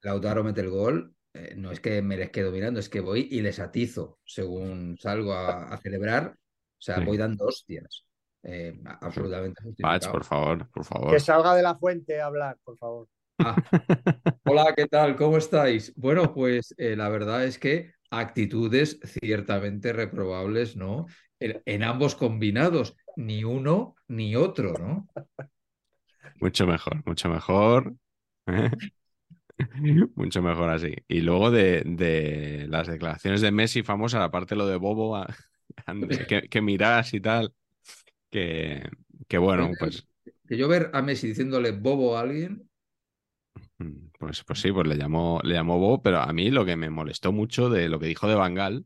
Lautaro mete el gol, eh, no es que me les quedo mirando, es que voy y les atizo según salgo a, a celebrar, o sea, Sí. voy dando hostias. Eh, absolutamente Pach, justificado. por favor, por favor. Que salga de la fuente a hablar, por favor. Ah, hola, ¿qué tal? ¿Cómo estáis? Bueno, pues eh, la verdad es que actitudes ciertamente reprobables, ¿no? En, en ambos combinados, ni uno ni otro, ¿no? Mucho mejor, mucho mejor. ¿eh? Mucho mejor así. Y luego de, de las declaraciones de Messi famosa, aparte lo de Bobo, a- que, que mirás y tal, que, que bueno, pues, Que yo ver a Messi diciéndole bobo a alguien, pues, pues sí, pues le llamó, le llamó Bobo, pero a mí lo que me molestó mucho de lo que dijo de Bangal,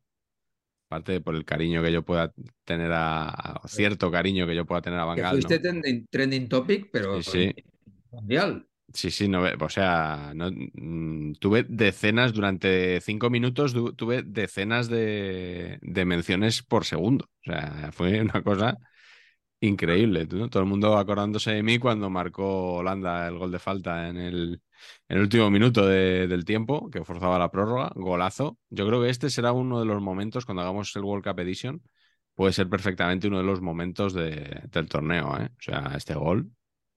aparte de por el cariño que yo pueda tener a, a- cierto cariño que yo pueda tener a que Bangal, fuiste ¿no? trending, trending topic, pero Sí, sí. mundial. Sí, sí, no, o sea, no, mm, tuve decenas, durante cinco minutos tuve decenas de, menciones por segundo. O sea, fue una cosa increíble. Todo el mundo acordándose de mí cuando marcó Holanda el gol de falta en el, último minuto de- del tiempo, que forzaba la prórroga, golazo. Yo creo que este será uno de los momentos, cuando hagamos el World Cup Edition, puede ser perfectamente uno de los momentos de- del torneo. ¿eh? O sea, este gol,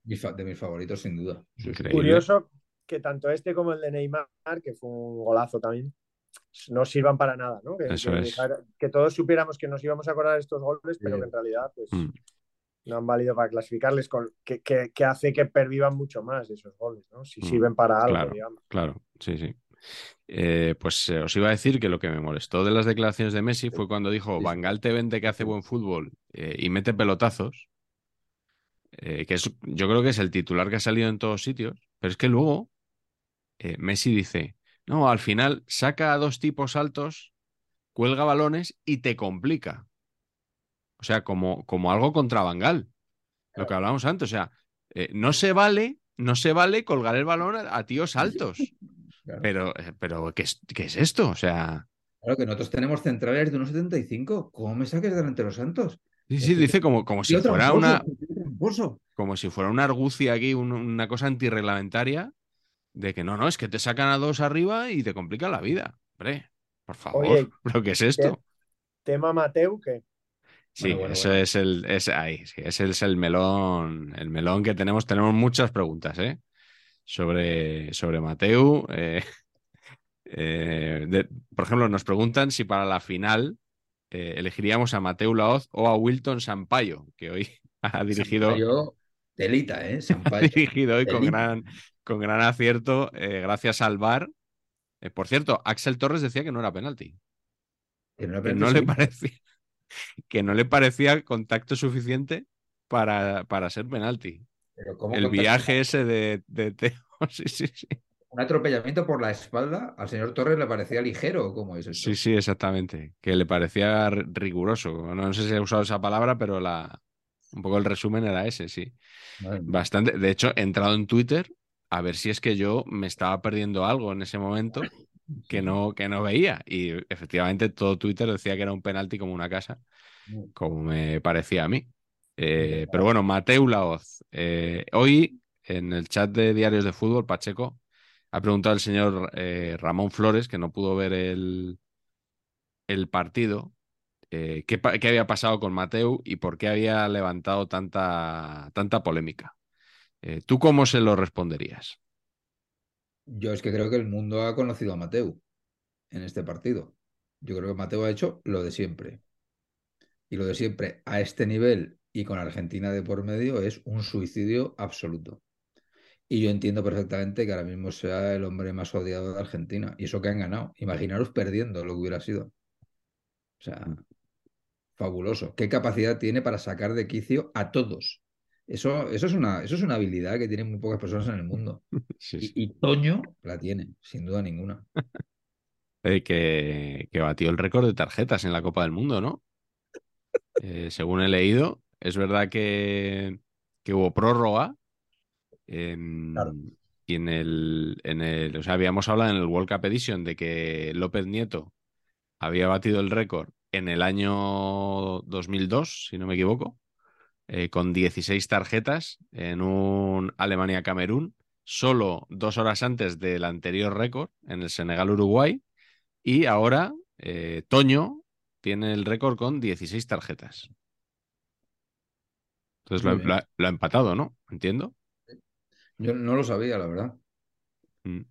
De mis favoritos, sin duda. Increíble. Curioso que tanto este como el de Neymar, que fue un golazo también, no sirvan para nada, ¿no? Que, Eso que- es. que todos supiéramos que nos íbamos a acordar de estos goles, pero Sí. que en realidad pues, Mm. no han valido para clasificarles, con, que, que- que hace que pervivan mucho más esos goles, ¿no? Si Mm, sirven para algo, claro. digamos. Claro, sí, sí. Eh, pues eh, os iba a decir que lo que me molestó de las declaraciones de Messi fue cuando dijo, Sí. Bangal te vende que hace buen fútbol eh, y mete pelotazos, eh, que es, yo creo que es el titular que ha salido en todos sitios, pero es que luego eh, Messi dice, no, al final saca a dos tipos altos, cuelga balones y te complica. O sea, como, como algo contra Bangal, lo que hablábamos antes, o sea, eh, no se vale, no se vale colgar el balón a- a tíos altos. Claro. Pero, pero ¿qué es, qué es esto? O sea, Claro que nosotros tenemos centrales de unos 75. ¿Cómo me saques delante de los santos? sí, sí, dice como, como si fuera una, como si fuera una argucia aquí, un- una cosa antirreglamentaria, de que no, no, es que te sacan a dos arriba y te complican la vida. Hombre, por favor, Oye, ¿pero qué es esto? Tema Mateu, que Sí, Bueno, bueno, eso bueno. es el, es ahí, sí, ese es el melón, el melón que tenemos. Tenemos muchas preguntas, ¿eh? Sobre, sobre Mateu. eh, eh, de- por ejemplo, nos preguntan si para la final eh, elegiríamos a Mateu Laoz o a Wilton Sampaio, que hoy ha dirigido, Sampaio, telita, ¿eh? ha dirigido hoy con gran, con gran acierto, eh, gracias al VAR. Eh, por cierto, Axel Torres decía que no era penalti. Que no, que no le parecía que no le parecía contacto suficiente para, para ser penalti. Pero ¿cómo El viaje ese de, de Teo, sí, sí, sí. un atropellamiento por la espalda al señor Torres le parecía ligero, ¿cómo es eso? Sí, sí, exactamente. Que le parecía riguroso. No sé si he usado esa palabra, pero la... un poco el resumen era ese, sí. Bastante. De hecho, he entrado en Twitter a ver si es que yo me estaba perdiendo algo en ese momento que no, que no veía. Y efectivamente todo Twitter decía que era un penalti como una casa, como me parecía a mí. Eh, pero bueno, Mateu Laoz. Eh, hoy en el chat de Diarios de Fútbol, Pacheco ha preguntado al señor eh, Ramón Flores, que no pudo ver el, el partido, qué, qué, había pasado con Mateu y por qué había levantado tanta, tanta polémica. ¿Tú cómo se lo responderías? Yo es que creo que el mundo ha conocido a Mateu en este partido. Yo creo que Mateu ha hecho lo de siempre. Y lo de siempre a este nivel y con Argentina de por medio es un suicidio absoluto. Y yo entiendo perfectamente que ahora mismo sea el hombre más odiado de Argentina. Y eso que han ganado. Imaginaros perdiendo lo que hubiera sido. O sea, fabuloso. ¿Qué capacidad tiene para sacar de quicio a todos? Eso, eso, es una, eso es una habilidad que tienen muy pocas personas en el mundo. Y, Toño la tiene, sin duda ninguna. Eh, que, que, batió el récord de tarjetas en la Copa del Mundo, ¿no? Eh, según he leído, es verdad que, que hubo prórroga. Em, y en el, en el. O sea, habíamos hablado en el World Cup Edition de que López Nieto había batido el récord en el año 2002, si no me equivoco. Eh, con 16 tarjetas en un Alemania-Camerún, solo dos horas antes del anterior récord en el Senegal-Uruguay. Y ahora eh, Toño tiene el récord con 16 tarjetas. Entonces lo, ha empatado, ¿no? Entiendo. Yo no lo sabía, la verdad. Mm.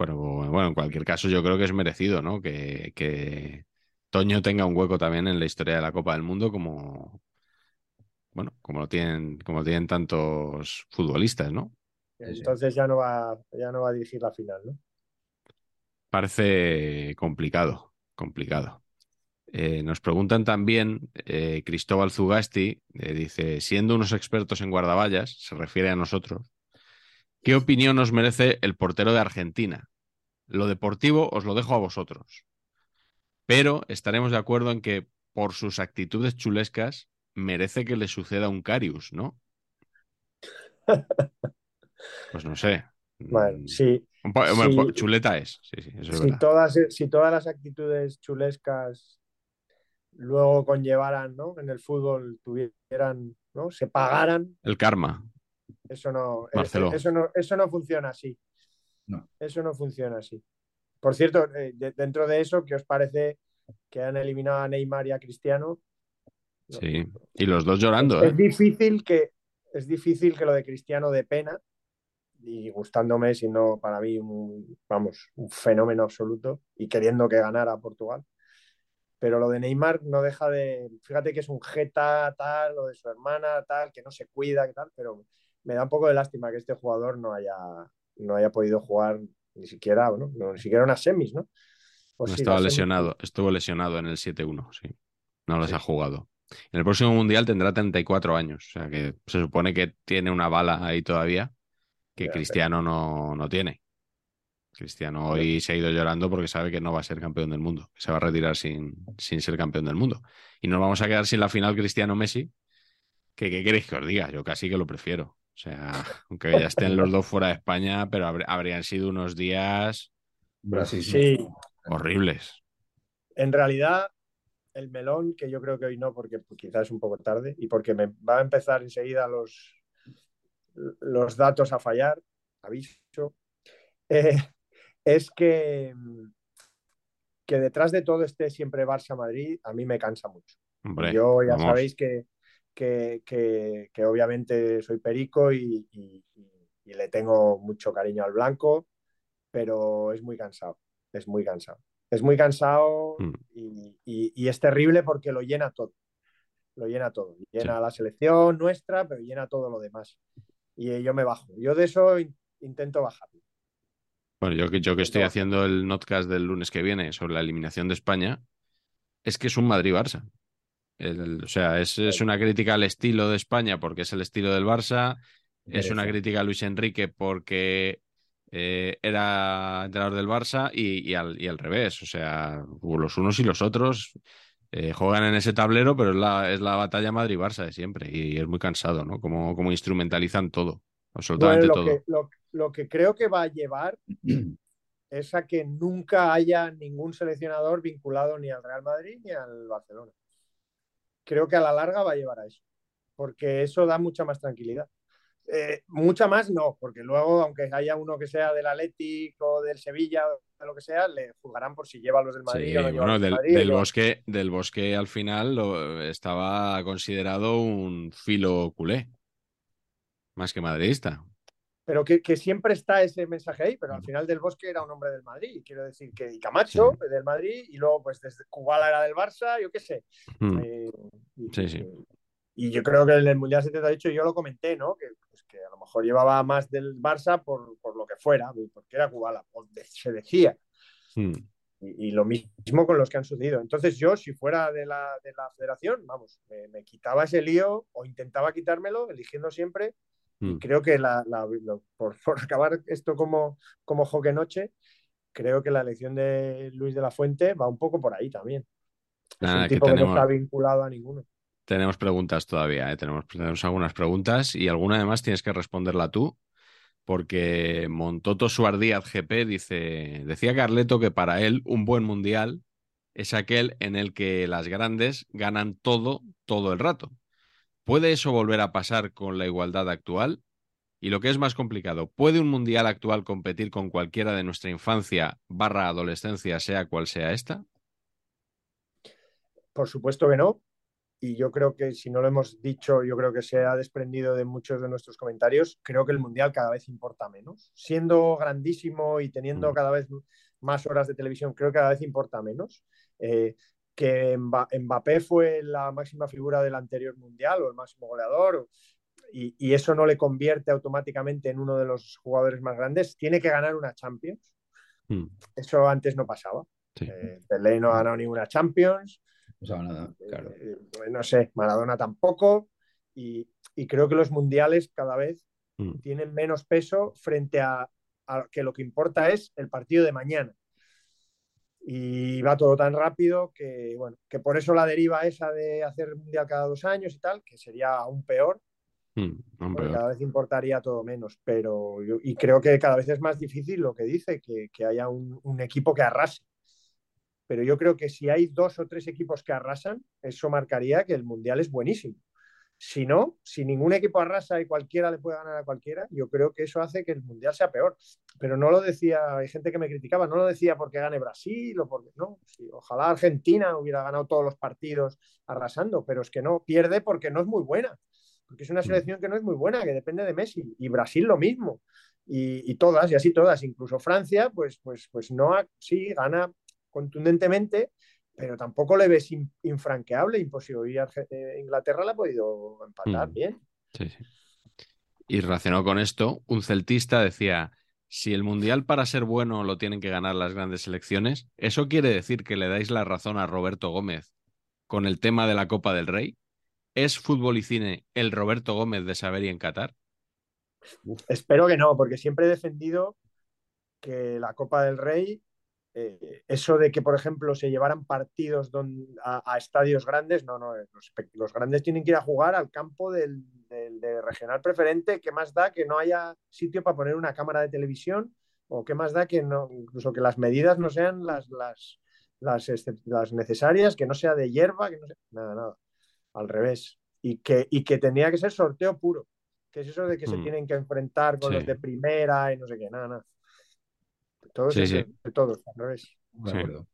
Pero bueno, en cualquier caso, yo creo que es merecido, ¿no? Que, que, Toño tenga un hueco también en la historia de la Copa del Mundo como, bueno, como lo tienen, como tienen tantos futbolistas, ¿no? Entonces ya no va, ya no va a dirigir la final, ¿no? Parece complicado, complicado. Eh, nos preguntan también, eh, Cristóbal Zugasti eh, dice, siendo unos expertos en guardaballas, se refiere a nosotros, ¿qué opinión nos merece el portero de Argentina? Lo deportivo os lo dejo a vosotros, pero estaremos de acuerdo en que por sus actitudes chulescas merece que le suceda un Carius, ¿no? Pues no sé. Bueno, mm, sí. chuleta es. Sí, sí, eso si, todas, si todas las actitudes chulescas luego conllevaran, ¿no? En el fútbol tuvieran, ¿no? Se pagaran. El karma. Eso no, eso no, eso no funciona así. No. Eso no funciona así. Por cierto, eh, dentro de eso, ¿qué os parece que han eliminado a Neymar y a Cristiano? Sí, y los dos llorando. Es, ¿eh? difícil que, es difícil que lo de Cristiano de pena, y gustándome, sino para mí, un, vamos, un fenómeno absoluto, y queriendo que ganara Portugal. Pero lo de Neymar no deja de. Fíjate que es un jeta, tal, lo de su hermana, tal, que no se cuida, que tal, pero me da un poco de lástima que este jugador no haya, no haya podido jugar ni siquiera, ¿no? ni siquiera unas semis, ¿no? no estaba lesionado, estuvo lesionado en el 7-1, sí. No las ha jugado. En el próximo mundial tendrá 34 años, o sea que se supone que tiene una bala ahí todavía que Cristiano no, no tiene. Cristiano hoy se ha ido llorando porque sabe que no va a ser campeón del mundo, que se va a retirar sin, sin ser campeón del mundo. Y nos vamos a quedar sin la final Cristiano-Messi, que qué queréis que os diga, yo casi que lo prefiero. O sea, aunque ya estén los dos fuera de España, pero habrían sido unos días sí. horribles. En realidad, el melón, que yo creo que hoy no, porque quizás es un poco tarde y porque me va a empezar enseguida los, los datos a fallar, aviso, eh, es que, que detrás de todo este siempre Barça-Madrid, a mí me cansa mucho. yo ya sabéis que, que, que, obviamente soy perico y, y, le tengo mucho cariño al blanco, pero es muy cansado, es muy cansado es muy cansado mm. y, es terrible porque lo llena todo. Lo llena todo. Llena la selección nuestra, pero llena todo lo demás. Y yo me bajo. Yo de eso intento bajar. Bueno, yo, yo que estoy haciendo el notcast del lunes que viene sobre la eliminación de España, es que es un Madrid-Barça. O sea, es, es, una crítica al estilo de España porque es el estilo del Barça. Es una crítica a Luis Enrique porque eh, era entrenador del Barça y, y al, y al revés. O sea, los unos y los otros eh, juegan en ese tablero, pero es la, es la batalla Madrid-Barça de siempre y es muy cansado, ¿no? Como, como instrumentalizan todo, absolutamente Bueno, lo, todo. que, lo, lo que creo que va a llevar es a que nunca haya ningún seleccionador vinculado ni al Real Madrid ni al Barcelona. Creo que a la larga va a llevar a eso, porque eso da mucha más tranquilidad. Eh, mucha más no, porque luego, aunque haya uno que sea del Atlético del Sevilla de lo que sea, le juzgarán por si lleva a los del Madrid Sí, o no bueno, del del, Madrid. del o- bosque, del bosque al final lo, estaba considerado un filo culé, más que madridista. Pero que, que siempre está ese mensaje ahí, pero al final del Bosque era un hombre del Madrid. Quiero decir que y Camacho del Madrid y luego pues desde Cubala era del Barça, yo qué sé. Mm, Eh, y, Sí, sí. y yo creo que en el Mundial 78 yo lo comenté, ¿no? Que, pues, que a lo mejor llevaba más del Barça por, por lo que fuera, porque era de- se decía. mm. Y, y lo mismo con los que han sucedido. Entonces yo, si fuera de la, de la federación, vamos, me, me quitaba ese lío o intentaba quitármelo, eligiendo siempre. Y Mm. creo que la, la- lo- por, por acabar esto como, como Joque Noche, creo que la elección de Luis de la Fuente va un poco por ahí también. Es Nada, un que tipo que, tenemos- no está vinculado a ninguno. Tenemos preguntas todavía, ¿eh? tenemos, tenemos algunas preguntas y alguna además tienes que responderla tú, porque Montoto Suardíaz GP dice, decía Carleto que para él un buen mundial es aquel en el que las grandes ganan todo, todo el rato. ¿Puede eso volver a pasar con la igualdad actual? Y lo que es más complicado, ¿puede un mundial actual competir con cualquiera de nuestra infancia barra adolescencia, sea cual sea esta? Por supuesto que no. Y yo creo que si no lo hemos dicho, yo creo que se ha desprendido de muchos de nuestros comentarios. Creo que el Mundial cada vez importa menos. Siendo grandísimo y teniendo Mm. cada vez más horas de televisión, creo que cada vez importa menos. Eh, que Mba- Mbappé fue la máxima figura del anterior Mundial o el máximo goleador, y, y eso no le convierte automáticamente en uno de los jugadores más grandes. Tiene que ganar una Champions. Mm, Eso antes no pasaba. sí. Eh, Pelé no ha ganado ninguna Champions. No nada, claro. Eh, no sé, Maradona tampoco. Y, y creo que los mundiales cada vez Mm. tienen menos peso frente a, a que lo que importa es el partido de mañana. Y va todo tan rápido que, bueno, que por eso la deriva esa de hacer mundial cada dos años y tal, que sería aún peor, Mm, aún porque peor. cada vez importaría todo menos. Pero yo, y creo que cada vez es más difícil lo que dice, que, que haya un, un equipo que arrase. Pero yo creo que si hay dos o tres equipos que arrasan, eso marcaría que el mundial es buenísimo. Si no, si ningún equipo arrasa y cualquiera le puede ganar a cualquiera, yo creo que eso hace que el mundial sea peor. Pero no lo decía, hay gente que me criticaba, no lo decía porque gane Brasil o porque no. Ojalá Argentina hubiera ganado todos los partidos arrasando, pero es que no, pierde porque no es muy buena. Porque es una selección que no es muy buena, que depende de Messi. Y Brasil lo mismo. Y, y todas, y así todas, incluso Francia, pues, pues, pues no, sí, gana contundentemente, pero tampoco le ves in- infranqueable, imposible. Y Arge- eh, Inglaterra la ha podido empatar Mm. bien. Sí, sí. Y relacionado con esto, un celtista decía, si el Mundial para ser bueno lo tienen que ganar las grandes selecciones, ¿eso quiere decir que le dais la razón a Roberto Gómez con el tema de la Copa del Rey? ¿Es fútbol y cine el Roberto Gómez de saber y en Qatar? Espero que no, porque siempre he defendido que la Copa del Rey, eh, eso de que, por ejemplo, se llevaran partidos don- a, a estadios grandes, no, no, los, pe- los grandes tienen que ir a jugar al campo del, del- de regional preferente, que más da que no haya sitio para poner una cámara de televisión, o qué más da que no, incluso que las medidas no sean las, las, las, las necesarias, que no sea de hierba, que no sea, nada, nada, al revés. Y que, y que tenía que ser sorteo puro. que es eso de que se Mm. tienen que enfrentar con Sí. los de primera y no sé qué? Nada, nada. Todo Sí, es sí. de, de todos, al revés. De Sí. acuerdo.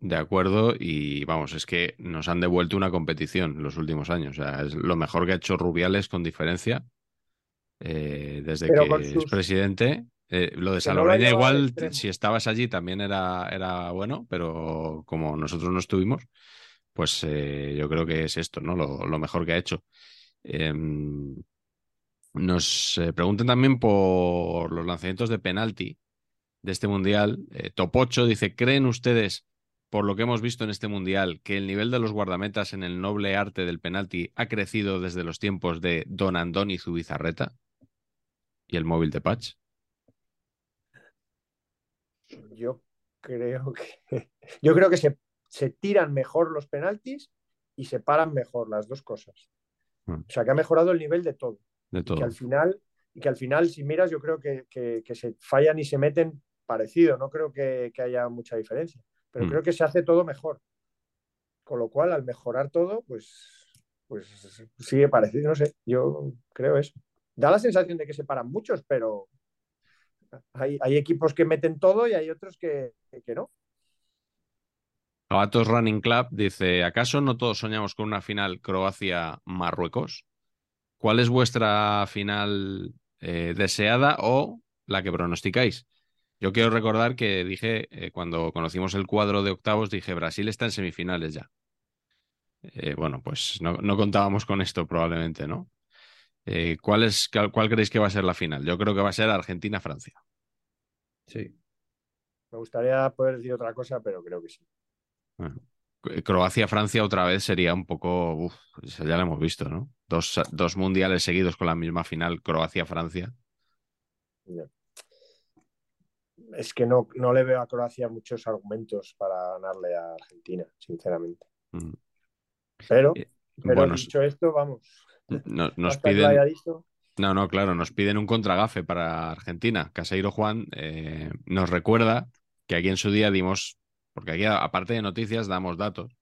De acuerdo, y vamos, es que nos han devuelto una competición los últimos años. O sea, es lo mejor que ha hecho Rubiales con diferencia eh, desde Pero que es presidente. Eh, lo de no Salobreña igual, si estabas allí también era, era bueno, pero como nosotros no estuvimos, pues eh, yo creo que es esto, ¿no? Lo, lo mejor que ha hecho. Em, nos eh, preguntan también por los lanzamientos de penalti de este mundial. Eh, Topocho dice: ¿Creen ustedes, por lo que hemos visto en este mundial, que el nivel de los guardametas en el noble arte del penalti ha crecido desde los tiempos de Don Andoni Zubizarreta y el móvil de Patch? Yo creo que yo creo que se, se tiran mejor los penaltis y se paran mejor las dos cosas. Mm. O sea, que ha mejorado el nivel de todo. De Y todo. que al final, y que al final, si miras, yo creo que, que- que se fallan y se meten parecido. No creo que, que haya mucha diferencia. Pero Mm. creo que se hace todo mejor. Con lo cual, al mejorar todo, pues, pues sigue parecido. No sé, yo creo eso. Da la sensación de que se paran muchos, pero hay, hay equipos que meten todo y hay otros que, que no. Gatos Running Club dice: ¿Acaso no todos soñamos con una final Croacia-Marruecos? ¿Cuál es vuestra final eh, deseada o la que pronosticáis? Yo quiero recordar que dije, eh, cuando conocimos el cuadro de octavos, dije Brasil está en semifinales ya. Eh, bueno, pues no, no contábamos con esto probablemente, ¿no? Eh, ¿cuál, es, cuál, cuál creéis que va a ser la final? Yo creo que va a ser Argentina-Francia. Sí. Me gustaría poder decir otra cosa, pero creo que sí. Bueno, Croacia-Francia otra vez sería un poco. Uf, ya lo hemos visto, ¿no? Dos, dos mundiales seguidos con la misma final, Croacia-Francia. Es que no, no le veo a Croacia muchos argumentos para ganarle a Argentina, sinceramente. Mm. Pero, Eh, pero bueno, dicho esto, vamos. no- nos piden. No, no, claro, nos piden un contragafe para Argentina. Caseiro Juan eh, nos recuerda que aquí en su día dimos, porque aquí aparte de noticias damos datos,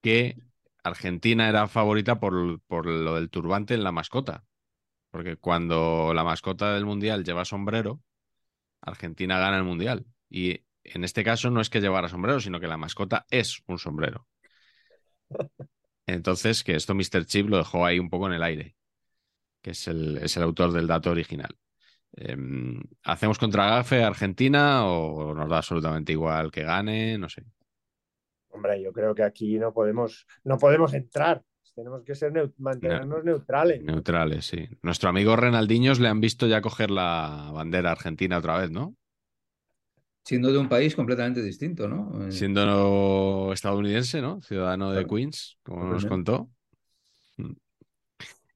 que Argentina era favorita por, por lo del turbante en la mascota. Porque cuando la mascota del Mundial lleva sombrero, Argentina gana el Mundial. Y en este caso no es que llevara sombrero, sino que la mascota es un sombrero. Entonces, que esto Mr. Chip lo dejó ahí un poco en el aire, que es el, es el autor del dato original. Em, ¿Hacemos contragafe a Argentina o nos da absolutamente igual que gane? No sé. Hombre, yo creo que aquí no podemos, no podemos entrar. Tenemos que ser neu- mantenernos neutrales. Neutrales, sí. Nuestro amigo Renaldiños le han visto ya coger la bandera argentina otra vez, ¿no? Siendo de un país completamente distinto, ¿no? Eh, Siendo estadounidense, ¿no? Ciudadano de. Queens, como nos contó. Mm.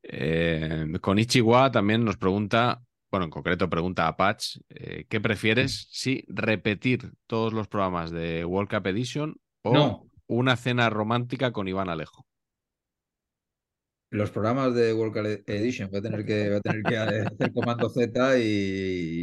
Eh, con Ichiwa también nos pregunta, bueno, en concreto pregunta a Patch, eh, ¿qué prefieres? Si repetir todos los programas de World Cup Edition o No. una cena romántica con Iván Alejo. Los programas de World Cup Edition voy a tener que, voy a tener que hacer comando Z y,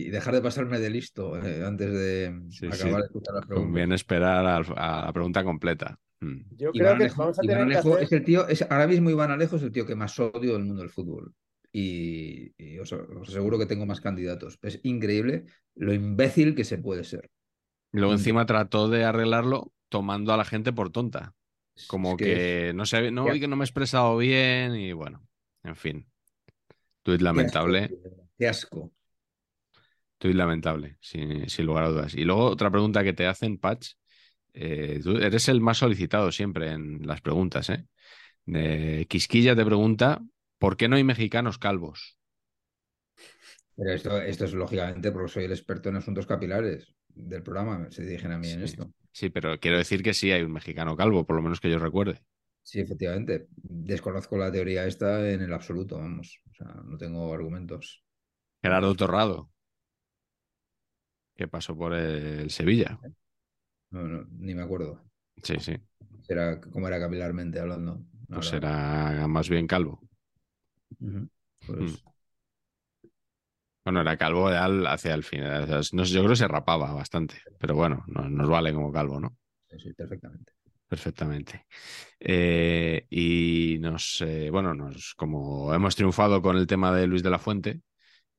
y dejar de pasarme de listo eh, antes de Sí, acabar sí. de escuchar las preguntas. Conviene esperar a, la pregunta completa. Mm. Yo Iván creo que Alejo, vamos a Iván tener que Alejo hacer. es el tío, es, ahora mismo Iván Alejo es el tío que más odio del mundo del fútbol. Y, y os, os aseguro que tengo más candidatos. Es increíble lo imbécil que se puede ser. Luego encima trató de arreglarlo tomando a la gente por tonta. Como es que, no sé, no, no me he expresado bien y bueno, en fin. Tuit lamentable, Qué asco, qué asco. tuit lamentable, sin, sin lugar a dudas. Y luego otra pregunta que te hacen, Patch. eh, tú eres el más solicitado siempre en las preguntas, ¿eh? Quisquilla te pregunta, ¿por qué no hay mexicanos calvos? Pero esto, esto es lógicamente porque soy el experto en asuntos capilares del programa. Se dirigen a mí en esto. Sí, pero quiero decir que sí hay un mexicano calvo, por lo menos que yo recuerde. Sí, efectivamente. Desconozco la teoría esta en el absoluto, vamos. O sea, no tengo argumentos. Gerardo Torrado, que pasó por el Sevilla. No, no, ni me acuerdo. Sí, sí. Era, cómo era capilarmente hablando. la Pues era más bien calvo. Pues, Mm. Bueno, era calvo ya al- hacia el final. O sea, yo creo que se rapaba bastante, pero bueno, no- nos vale como calvo, ¿no? sí, sí, perfectamente. Perfectamente. Eh, y nos, eh, bueno, nos, como hemos triunfado con el tema de Luis de la Fuente,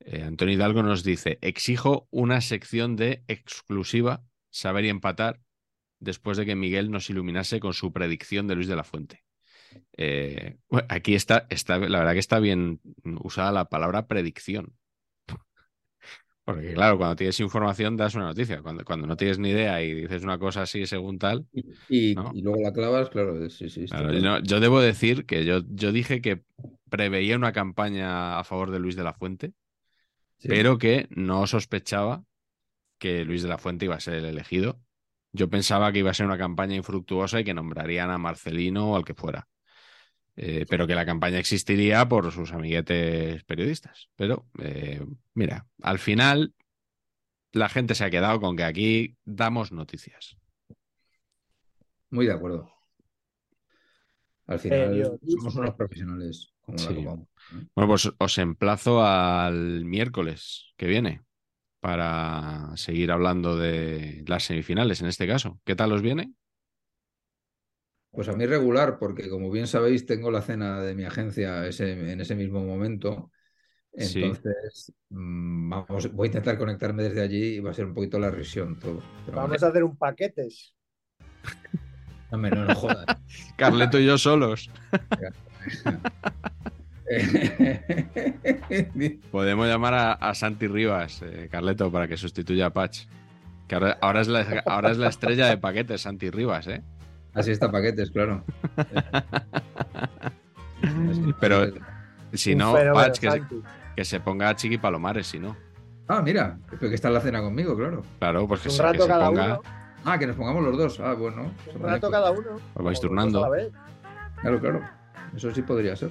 eh, Antonio Hidalgo nos dice: exijo una sección de exclusiva, saber y empatar, después de que Miguel nos iluminase con su predicción de Luis de la Fuente. Eh, aquí está, está, la verdad que está bien usada la palabra predicción. Porque claro, cuando tienes información das una noticia. Cuando, cuando no tienes ni idea y dices una cosa así según tal. Y, y- ¿No? y luego la clavas, claro, sí, sí. Claro, yo, yo debo decir que yo, yo dije que preveía una campaña a favor de Luis de la Fuente, Sí. pero que no sospechaba que Luis de la Fuente iba a ser el elegido. Yo pensaba que iba a ser una campaña infructuosa y que nombrarían a Marcelino o al que fuera. Eh, pero que la campaña existiría por sus amiguetes periodistas. Pero, eh, mira, al final la gente se ha quedado con que aquí damos noticias. Muy de acuerdo. Al final somos unos profesionales como Sí. la Copa. Bueno, pues os emplazo al miércoles que viene para seguir hablando de las semifinales en este caso. ¿Qué tal os viene? Pues a mí regular, porque como bien sabéis, tengo la cena de mi agencia ese- en ese mismo momento. Sí. Entonces, mm, vamos, voy a intentar conectarme desde allí y va a ser un poquito la risión todo. Pero Vamos bueno, a hacer un paquetes. hombre, no, no jodas. Carleto y yo solos. Podemos llamar a, a Santi Rivas, eh, Carleto, para que sustituya a Patch. Que ahora, ahora es la, ahora es la estrella de paquetes, Santi Rivas, ¿eh? Así está paquetes, claro. Pero si no, Patch, que se, Santi. que se ponga a Chiqui Palomares, si no. Ah, mira, pero que está en la cena conmigo, claro. Claro, pues que, Un se, que rato se cada ponga. uno. Ah, que nos pongamos los dos. Ah, bueno. Un rato cada uno. Os vais turnando. vez. Claro, claro. Eso sí podría ser.